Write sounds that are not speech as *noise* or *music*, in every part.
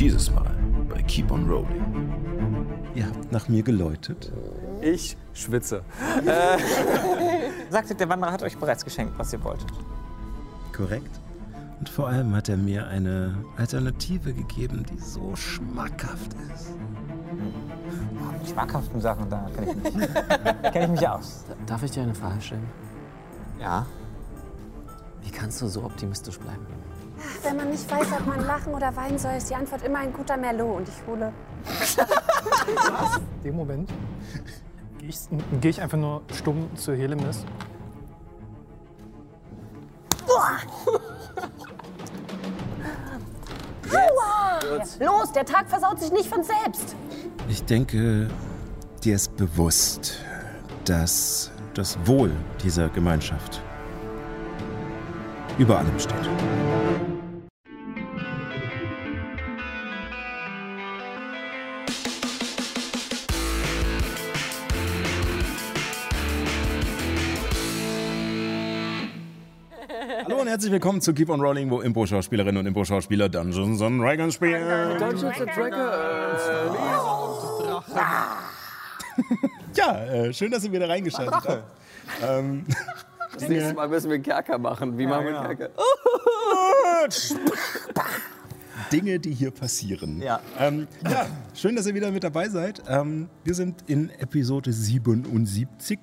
Dieses Mal bei Keep on Rolling. Ihr habt nach mir geläutet. Ich schwitze. *laughs* Sagte, der Wanderer hat euch bereits geschenkt, was ihr wolltet. Korrekt. Und vor allem hat er mir eine Alternative gegeben, die so schmackhaft ist. Die schmackhaften Sachen, da kenne ich mich, *laughs* kenn ich mich aus. Darf ich dir eine Frage stellen? Ja. Wie kannst du so optimistisch bleiben? Wenn man nicht weiß, ob man lachen oder weinen soll, ist die Antwort immer ein guter Merlot. Und ich hole. In dem Moment gehe ich, geh ich einfach nur stumm zu Helemis. Los, der Tag versaut sich nicht von selbst. Ich denke, dir ist bewusst, dass das Wohl dieser Gemeinschaft über allem steht. Herzlich willkommen zu Keep on Rolling, wo Impro-Schauspielerinnen und Impro-Schauspieler Dungeons and Dragons spielen. Dungeons and Dragons. *laughs* Ja, äh, schön, dass ihr wieder reingeschaltet habt. Ähm, Das nächste Mal müssen wir einen Kerker machen. Wie machen wir einen Kerker? *laughs* Dinge, die hier passieren. Ja. Ähm, ja, schön, dass ihr wieder mit dabei seid. Ähm, wir sind in Episode 77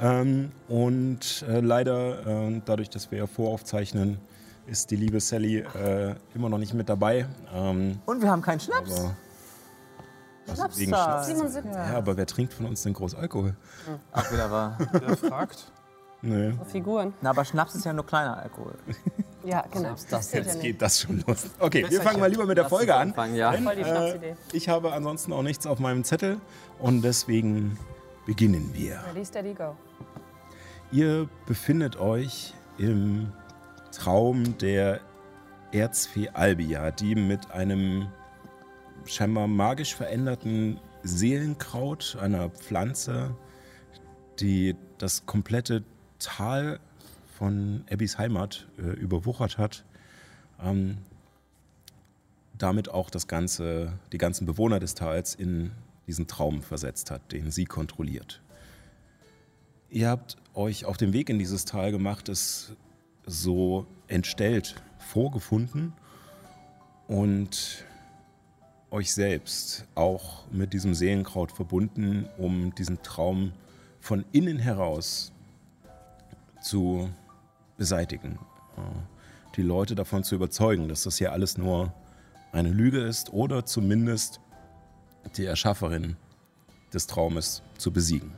ähm, und äh, leider, äh, dadurch, dass wir ja voraufzeichnen, ist die liebe Sally äh, immer noch nicht mit dabei. Ähm, Und wir haben keinen Schnaps. aber wegen. Schnaps? 77. Ja, aber wer trinkt von uns denn groß Alkohol? Ach, wieder wahr. Der fragt. Nee. Figuren. Na, aber Schnaps ist ja nur kleiner Alkohol. *laughs* Ja, genau. das zählt ja Jetzt geht das schon los. Okay, wir fangen mal lieber mit der Folge an. Schnapsidee. Äh, ich habe ansonsten auch nichts auf meinem Zettel und deswegen beginnen wir. Ready, steady, go. Ihr befindet euch im Traum der Erzfee Albia, die mit einem scheinbar magisch veränderten Seelenkraut, einer Pflanze, die das komplette Tal von Abbys Heimat äh, überwuchert hat, ähm, damit auch das ganze, die ganzen Bewohner des Tals in diesen Traum versetzt hat, den sie kontrolliert. Ihr habt euch auf den Weg in dieses Tal gemacht, es so entstellt vorgefunden und euch selbst auch mit diesem Seelenkraut verbunden, um diesen Traum von innen heraus zu beseitigen. Äh, Die Leute davon zu überzeugen, dass das hier alles nur eine Lüge ist oder zumindest die Erschafferin des Traumes zu besiegen.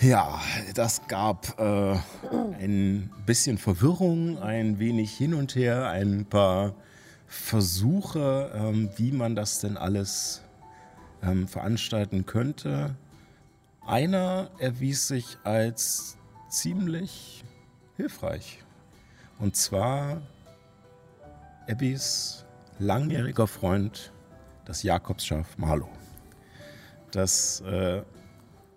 Ja, das gab äh, ein bisschen Verwirrung, ein wenig hin und her, ein paar Versuche, ähm, wie man das denn alles ähm, veranstalten könnte. Einer erwies sich als ziemlich hilfreich. Und zwar Abbys langjähriger Freund, das Jakobsschaf Marlo. Das äh,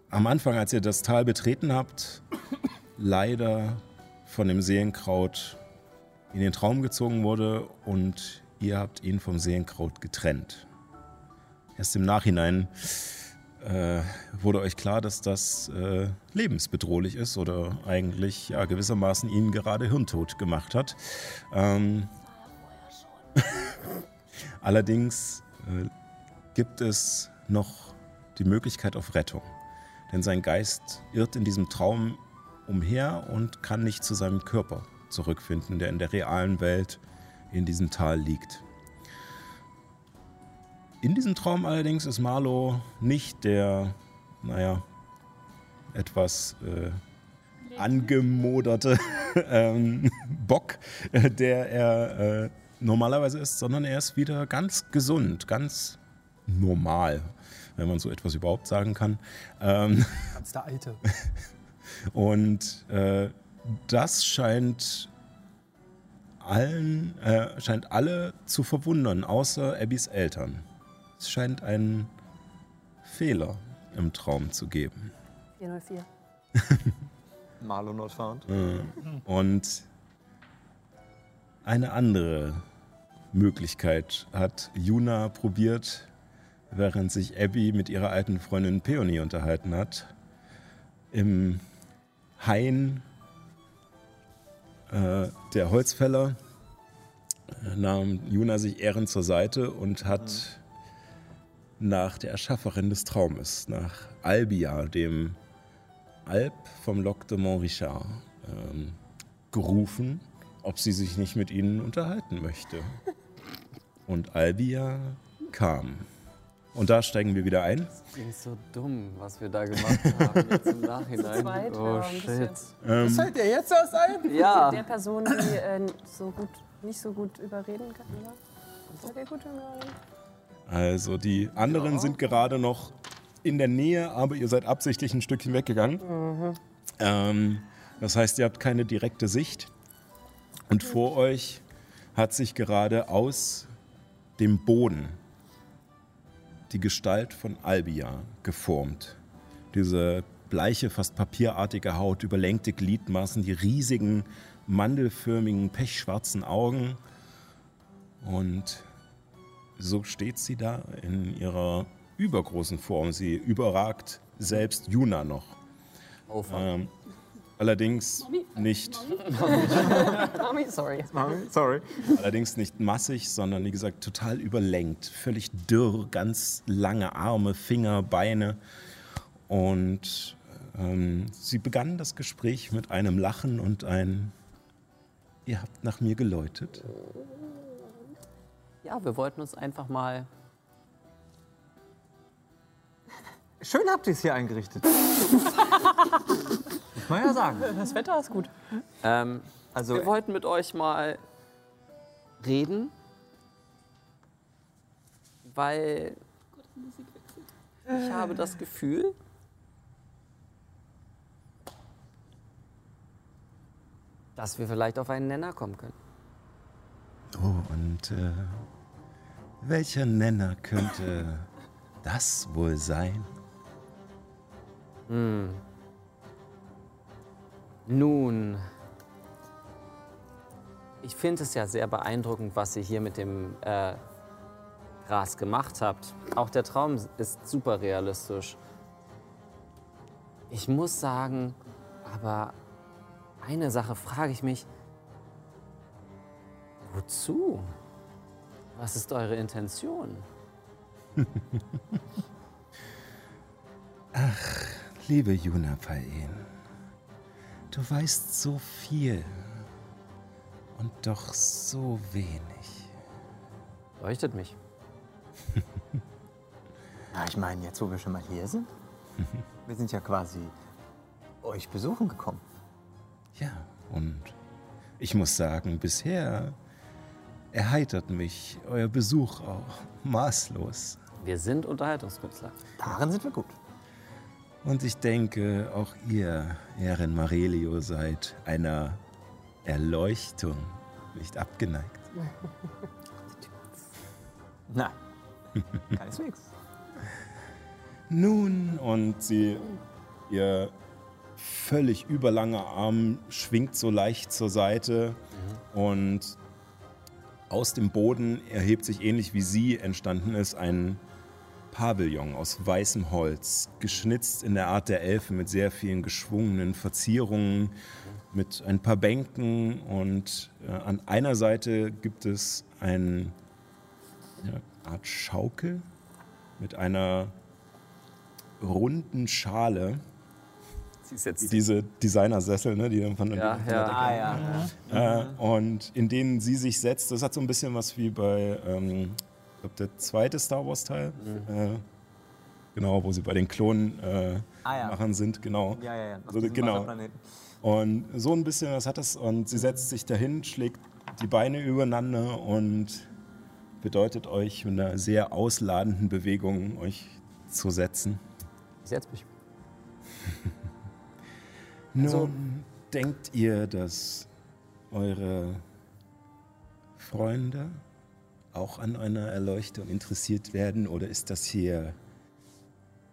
am Anfang, als ihr das Tal betreten habt, *coughs* leider von dem Seelenkraut in den Traum gezogen wurde und ihr habt ihn vom Seelenkraut getrennt. Erst im Nachhinein äh, wurde euch klar, dass das äh, lebensbedrohlich ist oder eigentlich ja, gewissermaßen ihn gerade hirntot gemacht hat. Ähm, *laughs* allerdings äh, gibt es noch die Möglichkeit auf Rettung. Denn sein Geist irrt in diesem Traum umher und kann nicht zu seinem Körper zurückfinden, der in der realen Welt in diesem Tal liegt. In diesem Traum allerdings ist Marlo nicht der, naja, etwas äh, angemoderte *laughs* ähm, Bock, der er äh, normalerweise ist, sondern er ist wieder ganz gesund, ganz normal, wenn man so etwas überhaupt sagen kann. Ähm, Ganz der Alte. *laughs* und äh, das scheint allen, äh, scheint alle zu verwundern, außer Abbys Eltern. Es scheint einen Fehler im Traum zu geben. 404. *laughs* Marlo not found. Und eine andere Möglichkeit hat Juna probiert, während sich Abby mit ihrer alten Freundin Peony unterhalten hat. Im Hain äh, der Holzfäller äh, nahm Juna sich ehrend zur Seite und hat nach der Erschafferin des Traumes, nach Albia, dem Alp vom Loc de Montrichard, ähm, gerufen, ob sie sich nicht mit ihnen unterhalten möchte. Und Albia kam. Und da steigen wir wieder ein. Klingt so dumm, was wir da gemacht haben jetzt im Nachhinein. *laughs* zweit, oh ja, shit. Ähm, Fällt dir jetzt erst ein? Ja, Der Person, die äh, so gut, nicht so gut überreden kann, oder? Seid ihr gut Überreden? Also die anderen sind gerade noch in der Nähe, aber ihr seid absichtlich ein Stückchen weggegangen. Ähm, das heißt, ihr habt keine direkte Sicht. Und vor euch hat sich gerade aus dem Boden die Gestalt von Albia geformt. Diese bleiche, fast papierartige Haut, überlenkte Gliedmaßen, die riesigen, mandelförmigen, pechschwarzen Augen. Und so steht sie da in ihrer übergroßen Form. Sie überragt selbst Juna noch. Ähm, allerdings nicht Mami, *laughs* sorry. Sorry. Allerdings nicht massig, sondern wie gesagt total überlenkt. Völlig dürr, ganz lange Arme, Finger, Beine. Und ähm, sie begann das Gespräch mit einem Lachen und ein Ihr habt nach mir geläutet. Ja, wir wollten uns einfach mal. *laughs* Schön habt ihr es hier eingerichtet. *laughs* Muss man ja sagen. Das Wetter ist gut. Ähm, Also, wir wollten mit euch mal reden, weil ich habe das Gefühl, dass wir vielleicht auf einen Nenner kommen können. Oh, und äh, welcher Nenner könnte das wohl sein? Nun, ich finde es ja sehr beeindruckend, was ihr hier mit dem äh, Gras gemacht habt. Auch der Traum ist super realistisch. Ich muss sagen, aber eine Sache frage ich mich, wozu? Was ist eure Intention? *laughs* Liebe Juna Paen, du weißt so viel und doch so wenig. Leuchtet mich. *laughs* na, ich meine, jetzt wo wir schon mal hier sind, *laughs* wir sind ja quasi euch besuchen gekommen. Ja, und ich muss sagen, bisher erheitert mich euer Besuch auch maßlos. Wir sind Unterhaltungskünstler. Darin sind wir gut. Und ich denke, auch ihr, Erin Marelio, seid einer Erleuchtung nicht abgeneigt. *laughs* Na, keineswegs. *laughs* Nun, und sie, ihr völlig überlanger Arm schwingt so leicht zur Seite und aus dem Boden erhebt sich ähnlich wie sie entstanden ist ein Pavillon aus weißem Holz, geschnitzt in der Art der Elfen mit sehr vielen geschwungenen Verzierungen, mit ein paar Bänken und äh, an einer Seite gibt es eine Art Schaukel mit einer runden Schale, Jetzt diese Designersessel, ne, die dann von der ja, ja. Ah ja. äh, und in denen sie sich setzt. Das hat so ein bisschen was wie bei, ähm, ich glaube, der zweite Star Wars Teil. Äh, genau, wo sie bei den Klonen äh, Ah, ja. machen sind, genau. Ja, ja, ja. So, genau. Und so ein bisschen was hat das. Und sie setzt sich dahin, schlägt die Beine übereinander und bedeutet euch mit einer sehr ausladenden Bewegung euch zu setzen. Ich setz mich. *laughs* Nun, Also- denkt ihr, dass eure Freunde auch an einer Erleuchtung interessiert werden oder ist das hier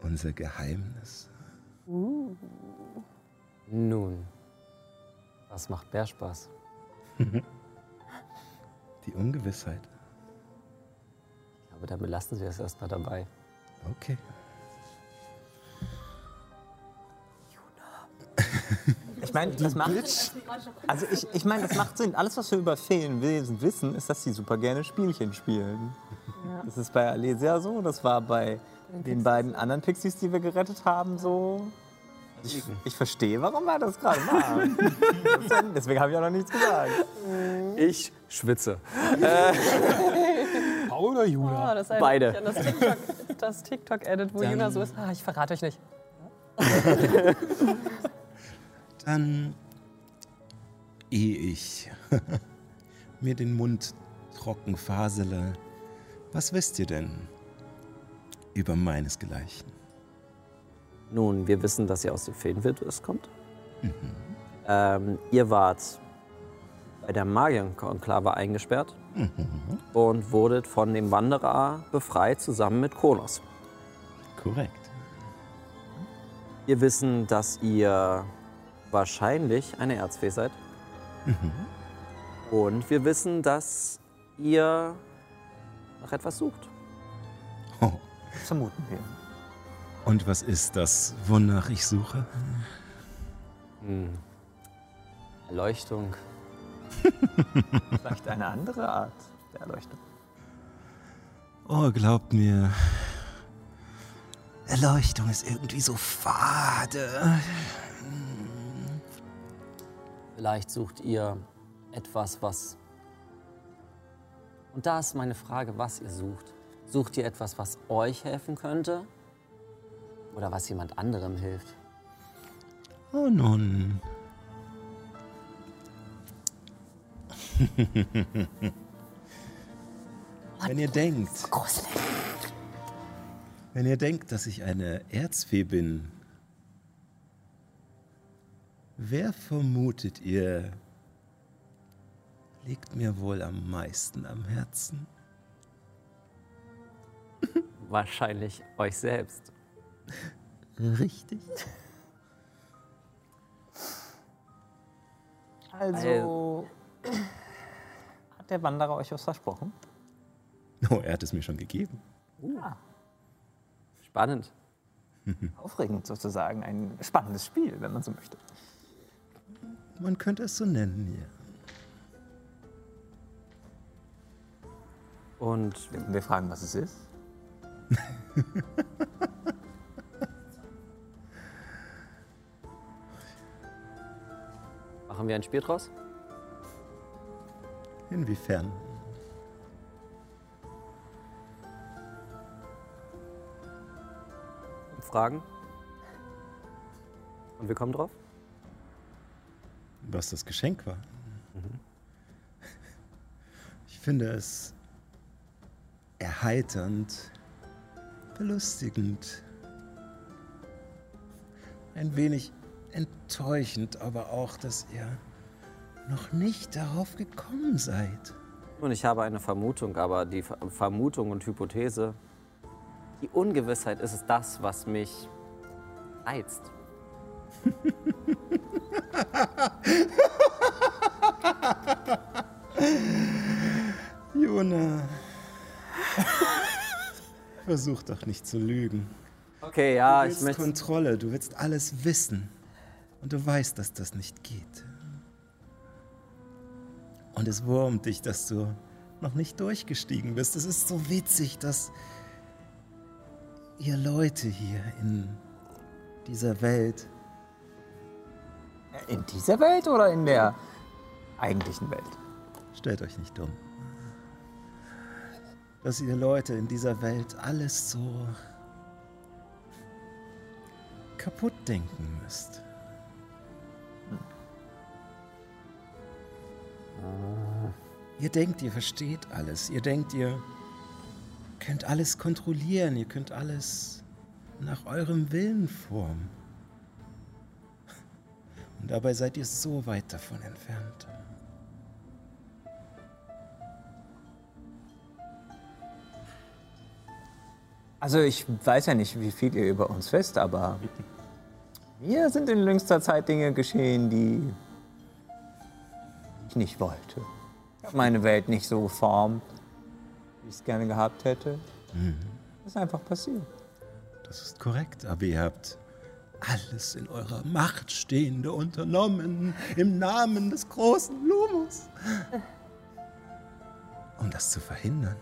unser Geheimnis? Nun, was macht mehr Spaß? *laughs* Die Ungewissheit. Aber dann belassen Sie es erstmal dabei. Okay. Ich meine, das macht. Also ich, ich meine, das macht Sinn. Alles, was wir über Feenwesen wissen, ist, dass sie super gerne Spielchen spielen. Das ist bei Alesia so, das war bei den beiden anderen Pixies, die wir gerettet haben, so. Ich, ich verstehe, warum er das gerade macht. *laughs* Deswegen habe ich auch noch nichts gesagt. Ich schwitze. *laughs* Paul oder Juna? Oh, das Beide. das TikTok- das TikTok-Edit, wo Juna so ist. Ah, ich verrate euch nicht. *laughs* Dann, ehe ich *laughs* mir den Mund trocken fasele, was wisst ihr denn über meinesgleichen? Nun, wir wissen, dass ihr aus dem Feenwildnis kommt. Ähm, ihr wart bei der Magienkonklave eingesperrt und wurdet von dem Wanderer befreit, zusammen mit Kronos. Korrekt. Wir wissen, dass ihr wahrscheinlich eine Erzfee seid. Und wir wissen, dass ihr nach etwas sucht. Oh. Das vermuten wir. Und was ist das, wonach ich suche? Hm. Erleuchtung. *laughs* Vielleicht eine andere Art der Erleuchtung. Oh, glaubt mir, Erleuchtung ist irgendwie so fade. Vielleicht sucht ihr etwas, was. Und da ist meine Frage, was ihr sucht. Sucht ihr etwas, was euch helfen könnte? Oder was jemand anderem hilft? Oh nun. *laughs* Wenn ihr denkt, wenn ihr denkt, dass ich eine Erzfee bin, wer vermutet ihr, liegt mir wohl am meisten am Herzen? *laughs* Wahrscheinlich euch selbst. Richtig. Also. Hat der Wanderer euch was versprochen? Oh, er hat es mir schon gegeben. Spannend. *laughs* Aufregend sozusagen. Ein spannendes Spiel, wenn man so möchte. Man könnte es so nennen hier. Und wir fragen, was es ist? *laughs* machen wir ein Spiel draus? Inwiefern? Fragen? Und wir kommen drauf? Was das Geschenk war. Ich finde es erheiternd, belustigend, ein wenig enttäuschend, aber auch, dass ihr noch nicht darauf gekommen seid. Und ich habe eine Vermutung, aber die Ver- Vermutung und Hypothese, die Ungewissheit ist es das, was mich *laughs* reizt. *laughs* Jona, versuch doch nicht zu lügen. Okay, ja, du ich willst möchte. Kontrolle, du willst alles wissen. Und du weißt, dass das nicht geht. Und es wurmt dich, dass du noch nicht durchgestiegen bist. Es ist so witzig, dass ihr Leute hier in dieser Welt, In dieser Welt oder in der eigentlichen Welt? stellt euch nicht dumm, dass ihr Leute in dieser Welt alles so kaputt denken müsst. Ihr denkt, ihr versteht alles. Ihr denkt, ihr könnt alles kontrollieren. Ihr könnt alles nach eurem Willen formen. Und dabei seid ihr so weit davon entfernt. Also ich weiß ja nicht, wie viel ihr über uns wisst, aber mir sind in jüngster Zeit Dinge geschehen, die ich nicht wollte. Ich habe meine Welt nicht so geformt, wie ich es gerne gehabt hätte. Mhm. Ist einfach passiert. Das ist korrekt, aber ihr habt alles in eurer Macht Stehende unternommen im Namen des großen Lumus. Um das zu verhindern.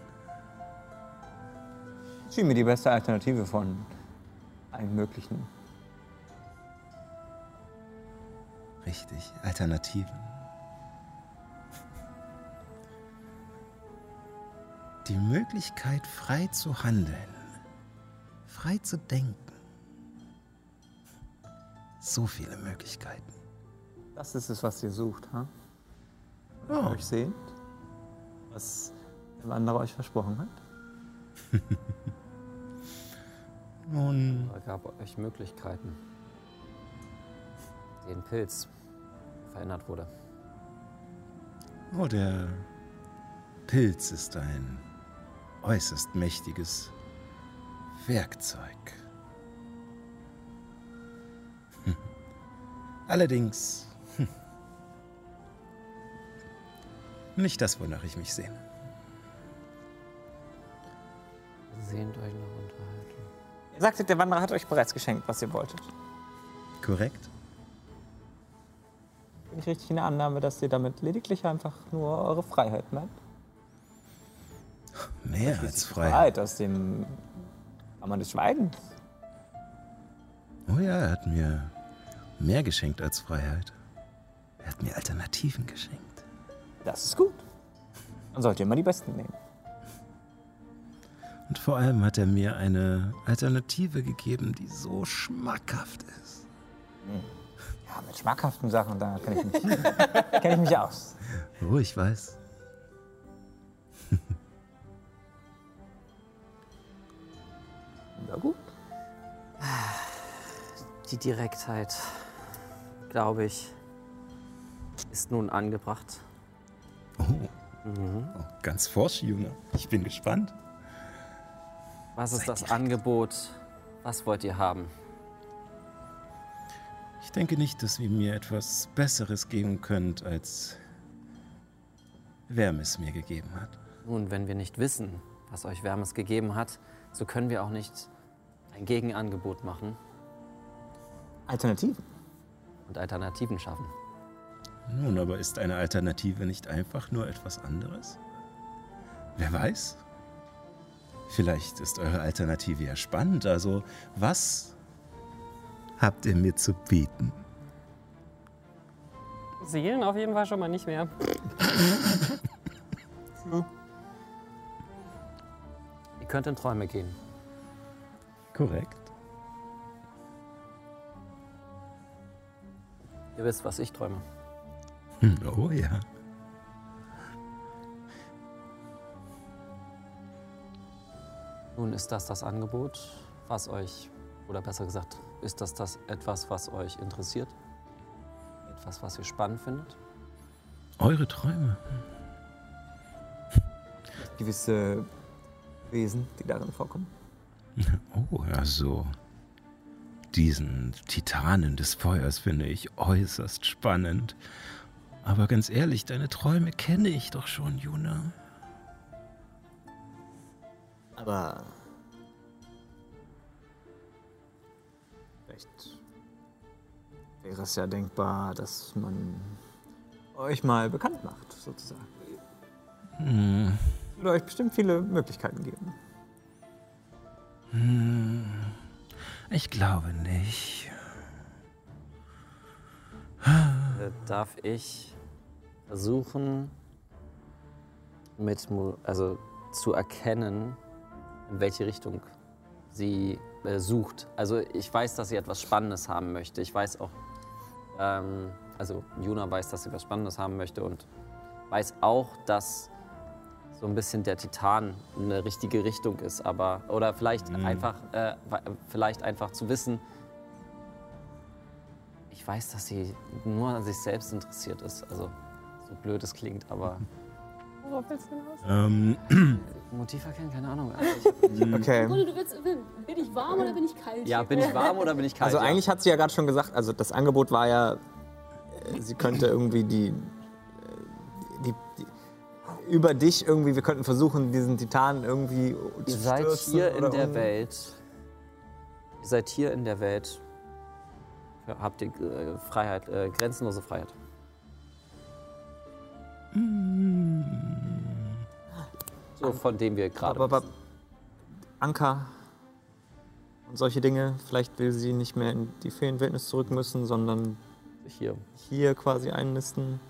Schien mir die beste Alternative von allen möglichen. Richtig, Alternativen. Die Möglichkeit, frei zu handeln, frei zu denken. So viele Möglichkeiten. Das ist es, was ihr sucht, ha? Oh. Euch sehnt, was der Wanderer euch versprochen hat. *laughs* Nun, Er gab euch Möglichkeiten. Den Pilz verändert wurde. oh, der Pilz ist ein äußerst mächtiges Werkzeug. Allerdings hm, nicht das, wonach ich mich sehne. Sehnt euch noch unterhalten. Ihr sagtet, der Wanderer hat euch bereits geschenkt, was ihr wolltet. Korrekt? Bin ich richtig in der Annahme, dass ihr damit lediglich einfach nur eure Freiheit meint? Mehr als frei. Freiheit aus dem Rahmen des Schweigens. Oh ja, er hat mir mehr geschenkt als Freiheit. Er hat mir Alternativen geschenkt. Das ist gut. Dann sollt ihr immer die Besten nehmen. Und vor allem hat er mir eine Alternative gegeben, die so schmackhaft ist. Ja, mit schmackhaften Sachen, da kenne ich, mich- *laughs* kenn ich mich aus. Oh, ich weiß. Ja, gut. Die Direktheit, glaube ich, ist nun angebracht. Oh, oh ganz forsch, Junge. Ich bin gespannt. Was ist Seid das. Angebot? Was wollt ihr haben? Ich denke nicht, dass ihr mir etwas Besseres geben könnt, als Wärmes mir gegeben hat. Nun, wenn wir nicht wissen, was euch Wärmes gegeben hat, so können wir auch nicht ein Gegenangebot machen Alternativen. Und Alternativen schaffen. Nun, aber ist eine Alternative nicht einfach nur etwas anderes? Wer weiß? Vielleicht ist eure Alternative ja spannend. Also, was habt ihr mir zu bieten? Seelen auf jeden Fall schon mal nicht mehr. *laughs* Ihr könnt in Träume gehen. Korrekt. Ihr wisst, was ich träume. Hm, Oh ja. Nun ist das das Angebot, was euch, oder besser gesagt, ist das, das etwas, was euch interessiert? Etwas, was ihr spannend findet? Eure Träume. Gewisse Wesen, die darin vorkommen. *laughs* Oh, also. Diesen Titanen des Feuers finde ich äußerst spannend. Aber ganz ehrlich, deine Träume kenne ich doch schon, Juna. Aber. Vielleicht wäre es ja denkbar, dass man euch mal bekannt macht, sozusagen. Hm. Es würde euch bestimmt viele Möglichkeiten geben. Hm. Ich glaube nicht. Äh, darf ich versuchen, mit, also zu erkennen, in welche Richtung sie äh, sucht. Also ich weiß, dass sie etwas Spannendes haben möchte. Ich weiß auch, ähm, also Juna weiß, dass sie etwas Spannendes haben möchte und weiß auch, dass so ein bisschen der Titan eine richtige Richtung ist, aber oder vielleicht einfach, äh, vielleicht einfach zu wissen, ich weiß, dass sie nur an sich selbst interessiert ist. Also, so blöd es klingt, aber. *laughs* Worauf willst du hinaus? Ähm, *clears throat* Motiv erkennen, keine Ahnung. Also ich, *laughs* Okay. Bruder, du willst, bin ich warm oder bin ich kalt? ja, bin ich warm oder bin ich kalt? Also ja. eigentlich hat sie ja gerade schon gesagt, also das Angebot war ja, äh, sie könnte irgendwie die über dich irgendwie, wir könnten versuchen, diesen Titan irgendwie Ihr zu seid stürzen hier in oder der um- Welt. Ihr seid hier in der Welt. Ja, habt ihr äh, Freiheit, äh, grenzenlose Freiheit. So, von dem wir gerade. Aber, aber Anker und solche Dinge, vielleicht will sie nicht mehr in die Feenwildnis zurück müssen, sondern hier. hier quasi einnisten.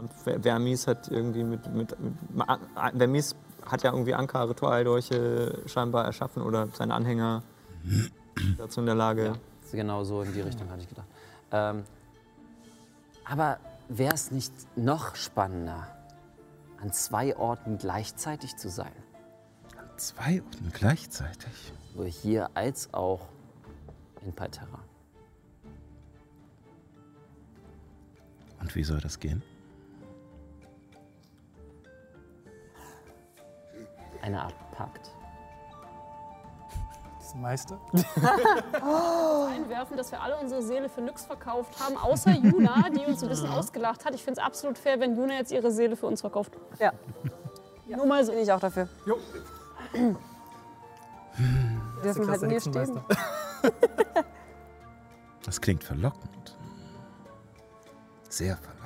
Und Ver- Vermis hat irgendwie mit, mit, mit Vermis hat ja irgendwie Anker-Ritualdolche scheinbar erschaffen oder seine Anhänger *clears throat* dazu in der Lage. Genau so in die Richtung hatte ich gedacht. Ähm, aber wäre es nicht noch spannender, an zwei Orten gleichzeitig zu sein? Zwei Orten gleichzeitig. Sowohl hier als auch in Palterra. Und wie soll das gehen? Eine Art Pakt. Das Meister. *laughs* Einwerfen, dass wir alle unsere Seele für nix verkauft haben, außer Juna, die uns ein bisschen ausgelacht hat. Ich finde es absolut fair, wenn Juna jetzt ihre Seele für uns verkauft. Ja. Nur mal so. Bin ich auch dafür. Jo. Wir dürfen halt hier stehen. *laughs* Das klingt verlockend. Sehr verlockend.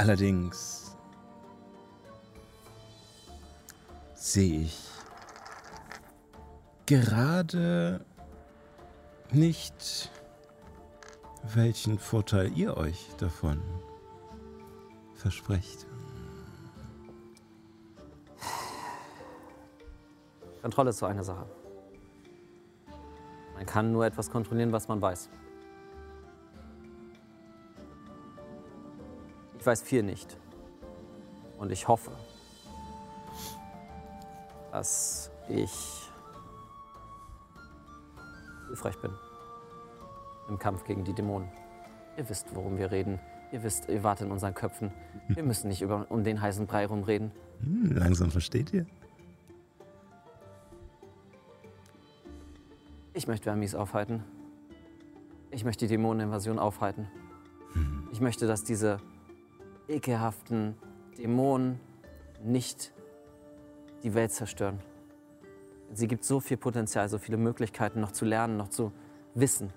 Allerdings sehe ich gerade nicht, welchen Vorteil ihr euch davon versprecht. Kontrolle ist so eine Sache. Man kann nur etwas kontrollieren, was man weiß. Ich weiß viel nicht. Und ich hoffe, dass ich hilfreich bin im Kampf gegen die Dämonen. Ihr wisst, worum wir reden. Ihr wisst, ihr wart in unseren Köpfen. Wir müssen nicht über, um den heißen Brei rumreden. Hm, langsam versteht ihr? Ich möchte Vermis aufhalten. Ich möchte die Dämoneninvasion aufhalten. Ich möchte, dass diese ekelhaften Dämonen nicht die Welt zerstören. Sie gibt so viel Potenzial, so viele Möglichkeiten, noch zu lernen, noch zu wissen,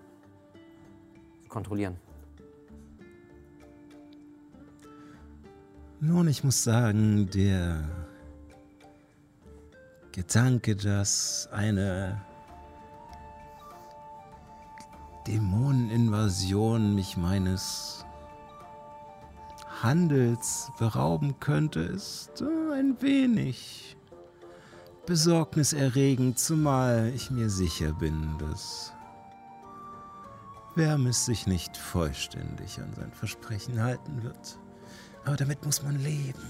zu kontrollieren. Nun, ich muss sagen, der Gedanke, dass eine Dämoneninvasion mich meines Handels berauben könnte, ist äh, ein wenig besorgniserregend, zumal ich mir sicher bin, dass Vermis sich nicht vollständig an sein Versprechen halten wird. Aber damit muss man leben.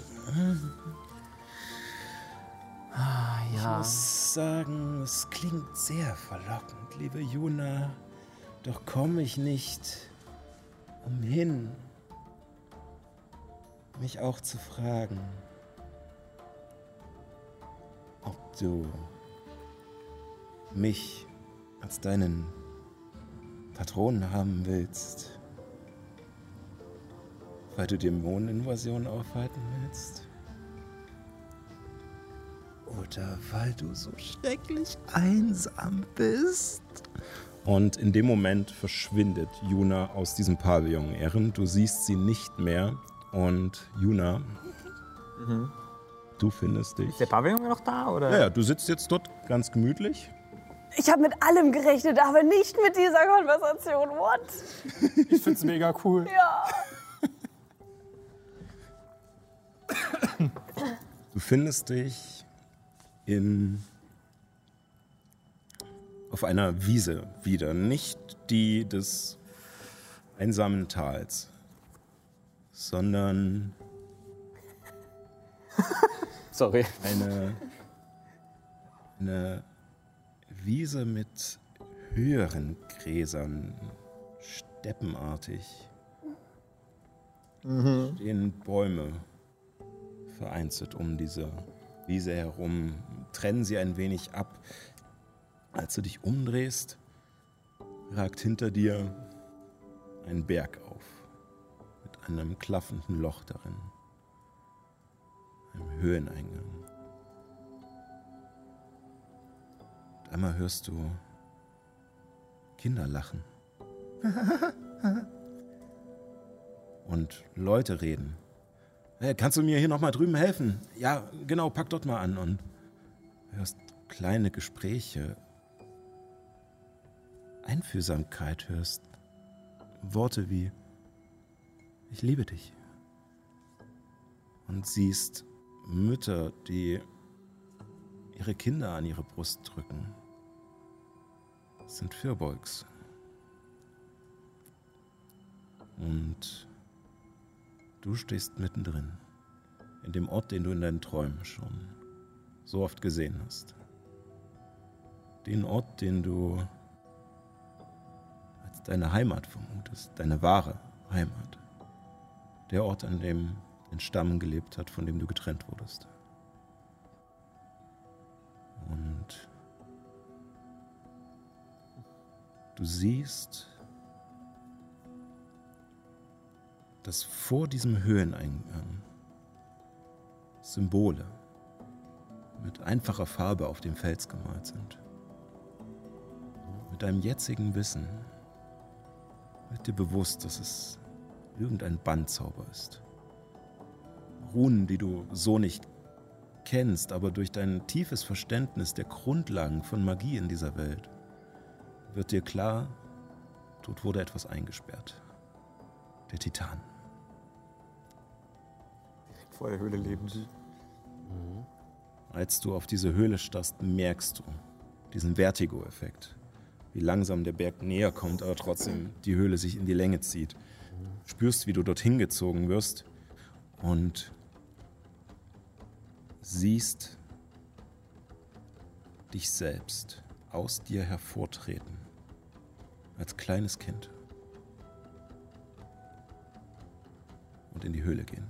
Ich Ja, muss sagen, es klingt sehr verlockend, liebe Juna. Doch komme ich nicht umhin, mich auch zu fragen, ob du mich als deinen Patronen haben willst, weil du Dämoneninvasionen aufhalten willst. Oder weil du so schrecklich einsam bist. Und in dem Moment verschwindet Juna aus diesem Pavillon. Erin, du siehst sie nicht mehr. Und Juna, du findest dich. Ist der Pavillon noch da? Oder? Ja, ja, du sitzt jetzt dort ganz gemütlich. Ich habe mit allem gerechnet, aber nicht mit dieser Konversation. What? Ich find's mega cool. *laughs* Ja. Du findest dich in auf einer Wiese wieder, nicht die des einsamen Tals, sondern *laughs* sorry. eine, eine Wiese mit höheren Gräsern, steppenartig. Stehen Bäume vereinzelt um diese Wiese herum, trennen sie ein wenig ab. Als du dich umdrehst, ragt hinter dir einen Berg einem klaffenden Loch darin. Einem Höheneingang. Und einmal hörst du Kinder lachen. *laughs* Und Leute reden. Hey, kannst du mir hier nochmal drüben helfen? Ja, genau, pack dort mal an. Und hörst kleine Gespräche. Einfühlsamkeit hörst. Worte wie Ich liebe dich. Und siehst Mütter, die ihre Kinder an ihre Brust drücken. Das sind Firbolgs. Und du stehst mittendrin, in dem Ort, den du in deinen Träumen schon so oft gesehen hast. Den Ort, den du als deine Heimat vermutest, deine wahre Heimat. Der Ort, an dem ein Stamm gelebt hat, von dem du getrennt wurdest. Und du siehst, dass vor diesem Höheneingang Symbole mit einfacher Farbe auf dem Fels gemalt sind. Mit deinem jetzigen Wissen wird dir bewusst, dass es irgendein Bandzauber ist. Runen, die du so nicht kennst, aber durch dein tiefes Verständnis der Grundlagen von Magie in dieser Welt wird dir klar, dort wurde etwas eingesperrt. Der Titan. Direkt vor der Höhle lebend. Als du auf diese Höhle starrst, merkst du diesen Vertigo-Effekt. Wie langsam der Berg näher kommt, aber trotzdem die Höhle sich in die Länge zieht. Spürst, wie du dorthin gezogen wirst und siehst dich selbst aus dir hervortreten. Als kleines Kind. Und in die Höhle gehen.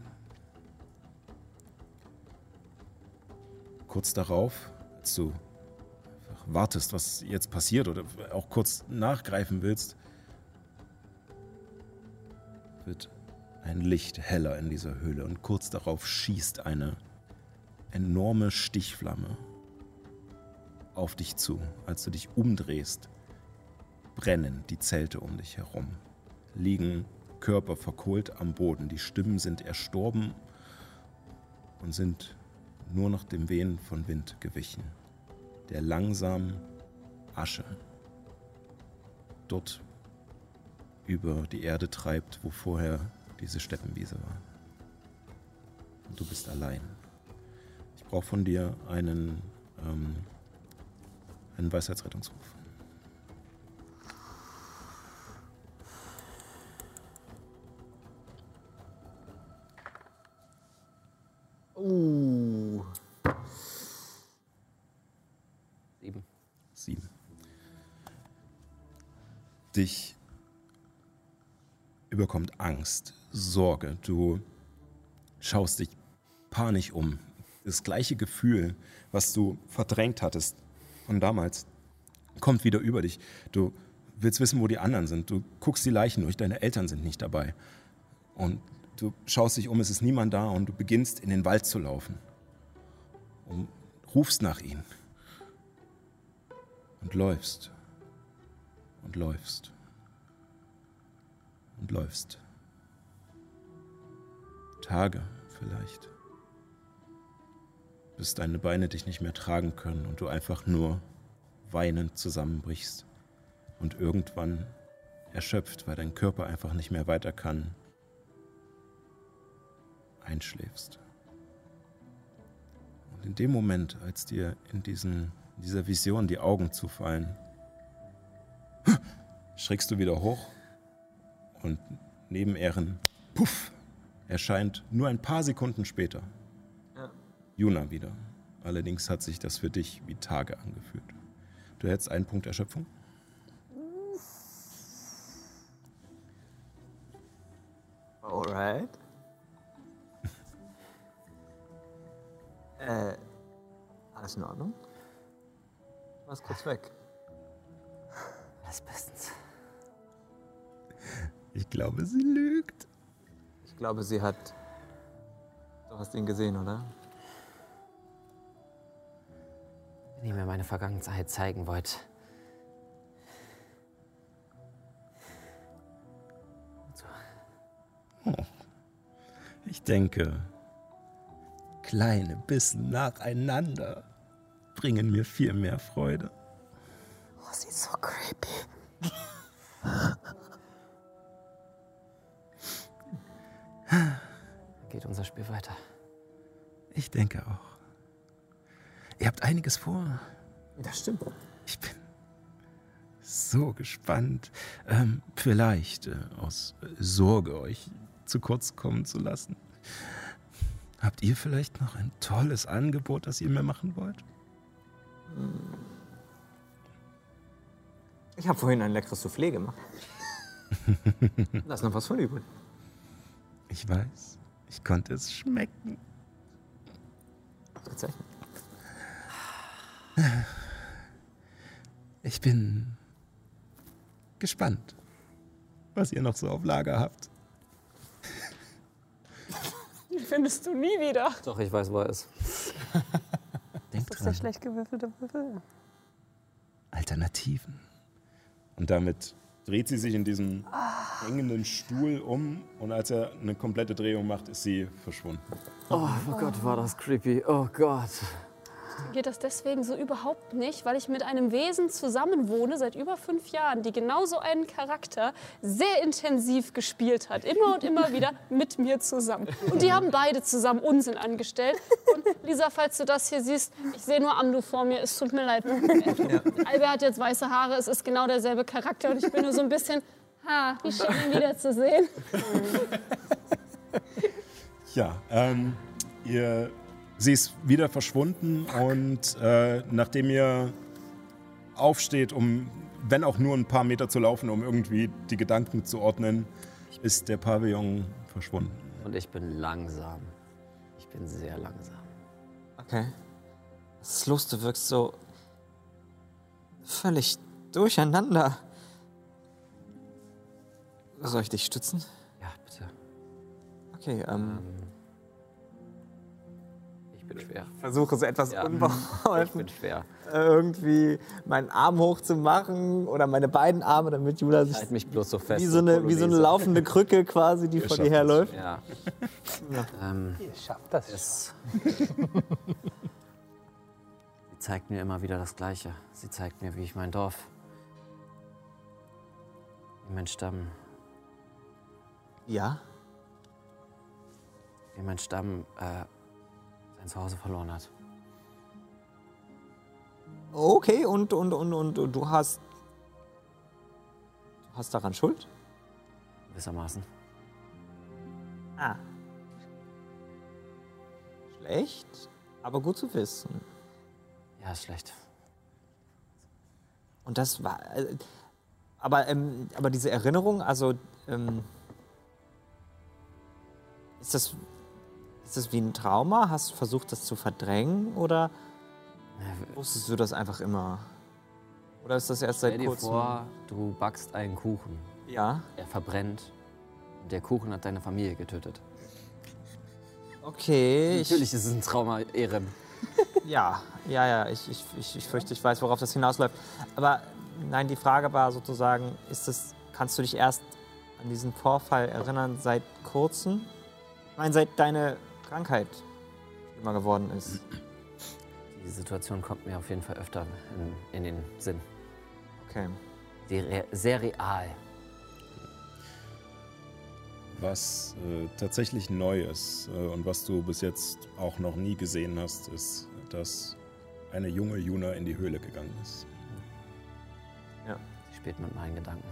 Kurz darauf, als du wartest, was jetzt passiert oder auch kurz nachgreifen willst, wird ein Licht heller in dieser Höhle und kurz darauf schießt eine enorme Stichflamme auf dich zu. Als du dich umdrehst, brennen die Zelte um dich herum, liegen Körper verkohlt am Boden, die Stimmen sind erstorben und sind nur noch dem Wehen von Wind gewichen, der langsam Asche dort über die Erde treibt, wo vorher diese Steppenwiese war. Und du bist allein. Ich brauche von dir einen, ähm, einen Weisheitsrettungsruf. Uh. Sieben. Sieben. Dich überkommt Angst, Sorge. Du schaust dich panisch um. Das gleiche Gefühl, was du verdrängt hattest von damals, kommt wieder über dich. Du willst wissen, wo die anderen sind. Du guckst die Leichen durch, deine Eltern sind nicht dabei. Und du schaust dich um, es ist niemand da und du beginnst in den Wald zu laufen. Und rufst nach ihnen. Und läufst. Und läufst. Und läufst. Tage vielleicht. Bis deine Beine dich nicht mehr tragen können und du einfach nur weinend zusammenbrichst. Und irgendwann erschöpft, weil dein Körper einfach nicht mehr weiter kann, einschläfst. Und in dem Moment, als dir in diesen, dieser Vision die Augen zufallen, schreckst du wieder hoch und neben Ehren, puff, erscheint nur ein paar Sekunden später Ja. Juna wieder. Allerdings hat sich das für dich wie Tage angefühlt. Du hättest einen Punkt Erschöpfung. Alright. *laughs* äh, alles in Ordnung? Du warst kurz weg. Alles bestens. Ich glaube, sie lügt. Ich glaube, sie hat. Du hast ihn gesehen, oder? Wenn ihr mir meine Vergangenheit zeigen wollt. *laughs* Ich denke, kleine Bissen nacheinander bringen mir viel mehr Freude. Oh, sie ist so creepy. *laughs* Geht unser Spiel weiter. Ich denke auch. Ihr habt einiges vor. Das stimmt. Ich bin so gespannt. Ähm, vielleicht äh, aus Sorge, euch zu kurz kommen zu lassen. Habt ihr vielleicht noch ein tolles Angebot, das ihr mir machen wollt? Ich habe vorhin ein leckeres Soufflé gemacht. *laughs* da ist noch was von übrig. Ich weiß, ich konnte es schmecken. Tatsächlich. Ich bin gespannt, was ihr noch so auf Lager habt. Die findest du nie wieder. Doch, ich weiß, wo er ist. *laughs* Denkt Das ist der dran, schlecht gewürfelte Würfel. Alternativen. Und damit dreht sie sich in diesem hängenden Stuhl um und als er eine komplette Drehung macht, ist sie verschwunden. Oh, oh Gott, war das creepy. Oh Gott. Geht das deswegen so überhaupt nicht, weil ich mit einem Wesen zusammenwohne seit über fünf Jahren, die genauso einen Charakter sehr intensiv gespielt hat. Immer und immer wieder mit mir zusammen. Und die haben beide zusammen Unsinn angestellt. Und Lisa, falls du das hier siehst, ich sehe nur Amdu vor mir, es tut mir leid. Albert hat jetzt weiße Haare, es ist genau derselbe Charakter und ich bin nur so ein bisschen, ha, wie schön ihn wiederzusehen. Ja, ähm, ihr, sie ist wieder verschwunden und äh, nachdem ihr aufsteht, um, wenn auch nur ein paar Meter zu laufen, um irgendwie die Gedanken zu ordnen, ist der Pavillon verschwunden. Und ich bin langsam. Ich bin sehr langsam. Okay. Was ist los? Du wirkst so völlig durcheinander. Soll ich dich stützen? Ja, bitte. Okay, ähm, Ich bin schwer. versuche so etwas Ja. *laughs* Ich unbeholfen bin schwer. irgendwie meinen Arm hochzumachen oder meine beiden Arme, damit Jula sich Halt mich bloß so fest. wie so eine, wie so eine laufende Krücke quasi, die Ihr vor dir herläuft. Ja. ähm, Ihr schafft das. es. *laughs* Sie zeigt mir immer wieder das Gleiche. Sie zeigt mir, wie ich mein Dorf, wie mein Stamm, Ja? wie mein Stamm äh, sein Zuhause verloren hat. Okay, und, und, und, und, und du hast. Du hast daran Schuld? Gewissermaßen. Ah. Schlecht, aber gut zu wissen. Ja, ist schlecht. Und das war. Äh, aber, ähm, aber diese Erinnerung, also. Ähm, ist, das, ist das wie ein Trauma? Hast du versucht, das zu verdrängen? Oder wusstest du das einfach immer? Oder ist das erst Stell seit dir kurzem? vor, du backst einen Kuchen. Ja. Er verbrennt. Der Kuchen hat deine Familie getötet. Okay. Ich, Natürlich ist es ein Trauma, Erem. *laughs* Ja, ja, ja. Ich, ich, ich, ich fürchte, ich weiß, worauf das hinausläuft. Aber nein, die Frage war sozusagen, ist es, kannst du dich erst an diesen Vorfall erinnern seit kurzem? Ich meine, seit deine Krankheit schlimmer geworden ist. Die Situation kommt mir auf jeden Fall öfter in, in den Sinn. Okay. Sehr, sehr real. Was äh, tatsächlich neu ist äh, und was du bis jetzt auch noch nie gesehen hast, ist, dass eine junge Juna in die Höhle gegangen ist. Sie spielt mit meinen Gedanken.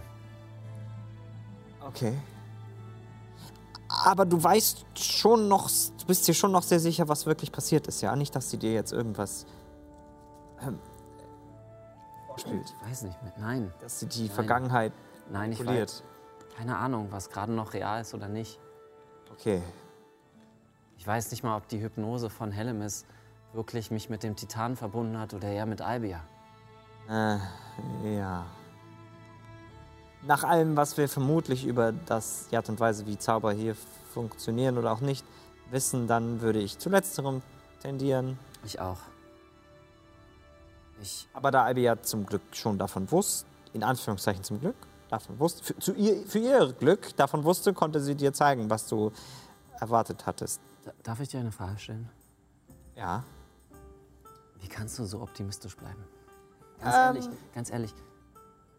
Okay. Aber du weißt schon noch, du bist dir schon noch sehr sicher, was wirklich passiert ist, ja? Nicht, dass sie dir jetzt irgendwas ähm, vorspielt. Ich weiß nicht mehr. Nein. Dass sie die Nein. Vergangenheit Nein, ich manipuliert. weiß. Keine Ahnung, was gerade noch real ist oder nicht. Okay. Ich weiß nicht mal, ob die Hypnose von Hellemis wirklich mich mit dem Titan verbunden hat oder eher mit Albia. Äh, ja. Nach allem, was wir vermutlich über das, die Art und Weise, wie Zauber hier funktionieren oder auch nicht, wissen, dann würde ich zu letzterem tendieren. Ich auch. Ich. Aber da Albi ja zum Glück schon davon wusste, in Anführungszeichen zum Glück, davon wusste, für, zu ihr, für ihr Glück davon wusste, konnte sie dir zeigen, was du erwartet hattest. Da- Darf ich dir eine Frage stellen? Ja. Wie kannst du so optimistisch bleiben? Ganz Ähm. ehrlich, ganz ehrlich.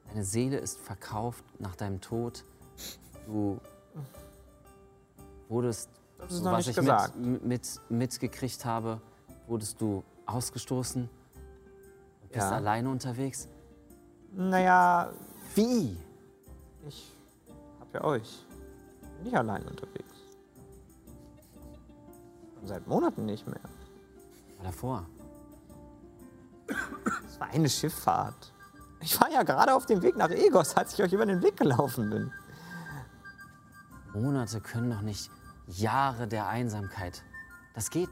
Deine Seele ist verkauft nach deinem Tod. Du wurdest, so was ich mit, mit, mitgekriegt habe, wurdest du ausgestoßen und bist Ja. alleine unterwegs. Naja, Wie? ich hab ja euch. Bin nicht allein unterwegs. Seit Monaten nicht mehr. War davor. Es war eine Schifffahrt. Ich war ja gerade auf dem Weg nach Egos, als ich euch über den Weg gelaufen bin. Monate können doch nicht Jahre der Einsamkeit. Das geht.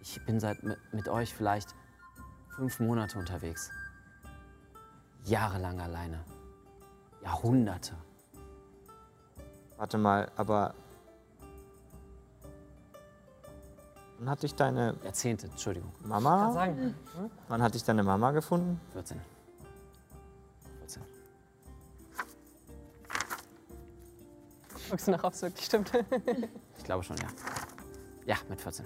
Ich bin seit mit, mit euch vielleicht fünf Monate unterwegs. Jahrelang alleine. Jahrhunderte. Warte mal, aber. Wann hat dich deine Jahrzehnte, Entschuldigung. Mama? Sagen. Wann hat dich deine Mama gefunden? 14. 14. Guckst du nach, ob es wirklich stimmt? *laughs* Ich glaube schon, ja. Ja, mit 14.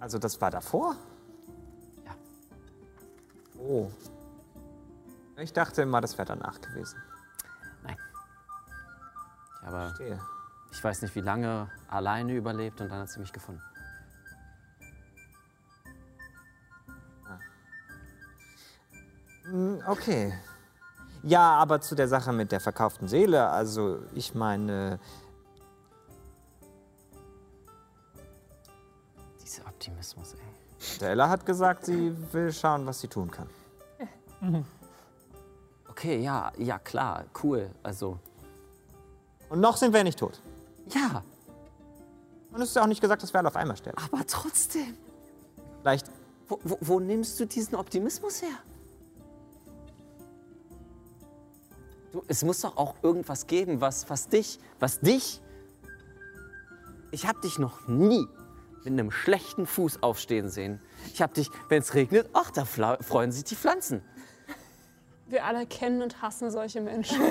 Also das war davor? Ja. Oh. Ich dachte immer, das wäre danach gewesen. Ich habe, Verstehe. Ich weiß nicht, wie lange alleine überlebt und dann hat sie mich gefunden. Hm, Okay. Ja, aber zu der Sache mit der verkauften Seele, also ich meine, Dieser Optimismus, ey. der Ella hat gesagt, sie will schauen, was sie tun kann. Okay, ja, ja, klar, cool. Also, Und noch sind wir nicht tot. Ja, Und es ist ja auch nicht gesagt, dass wir alle auf einmal sterben. aber trotzdem. Vielleicht, Wo, wo, wo nimmst du diesen Optimismus her? Du, es muss doch auch irgendwas geben, was, was dich, was dich. Ich habe dich noch nie mit einem schlechten Fuß aufstehen sehen. Ich habe dich, wenn es regnet, ach, da freuen sich die Pflanzen. Wir alle kennen und hassen solche Menschen. *laughs*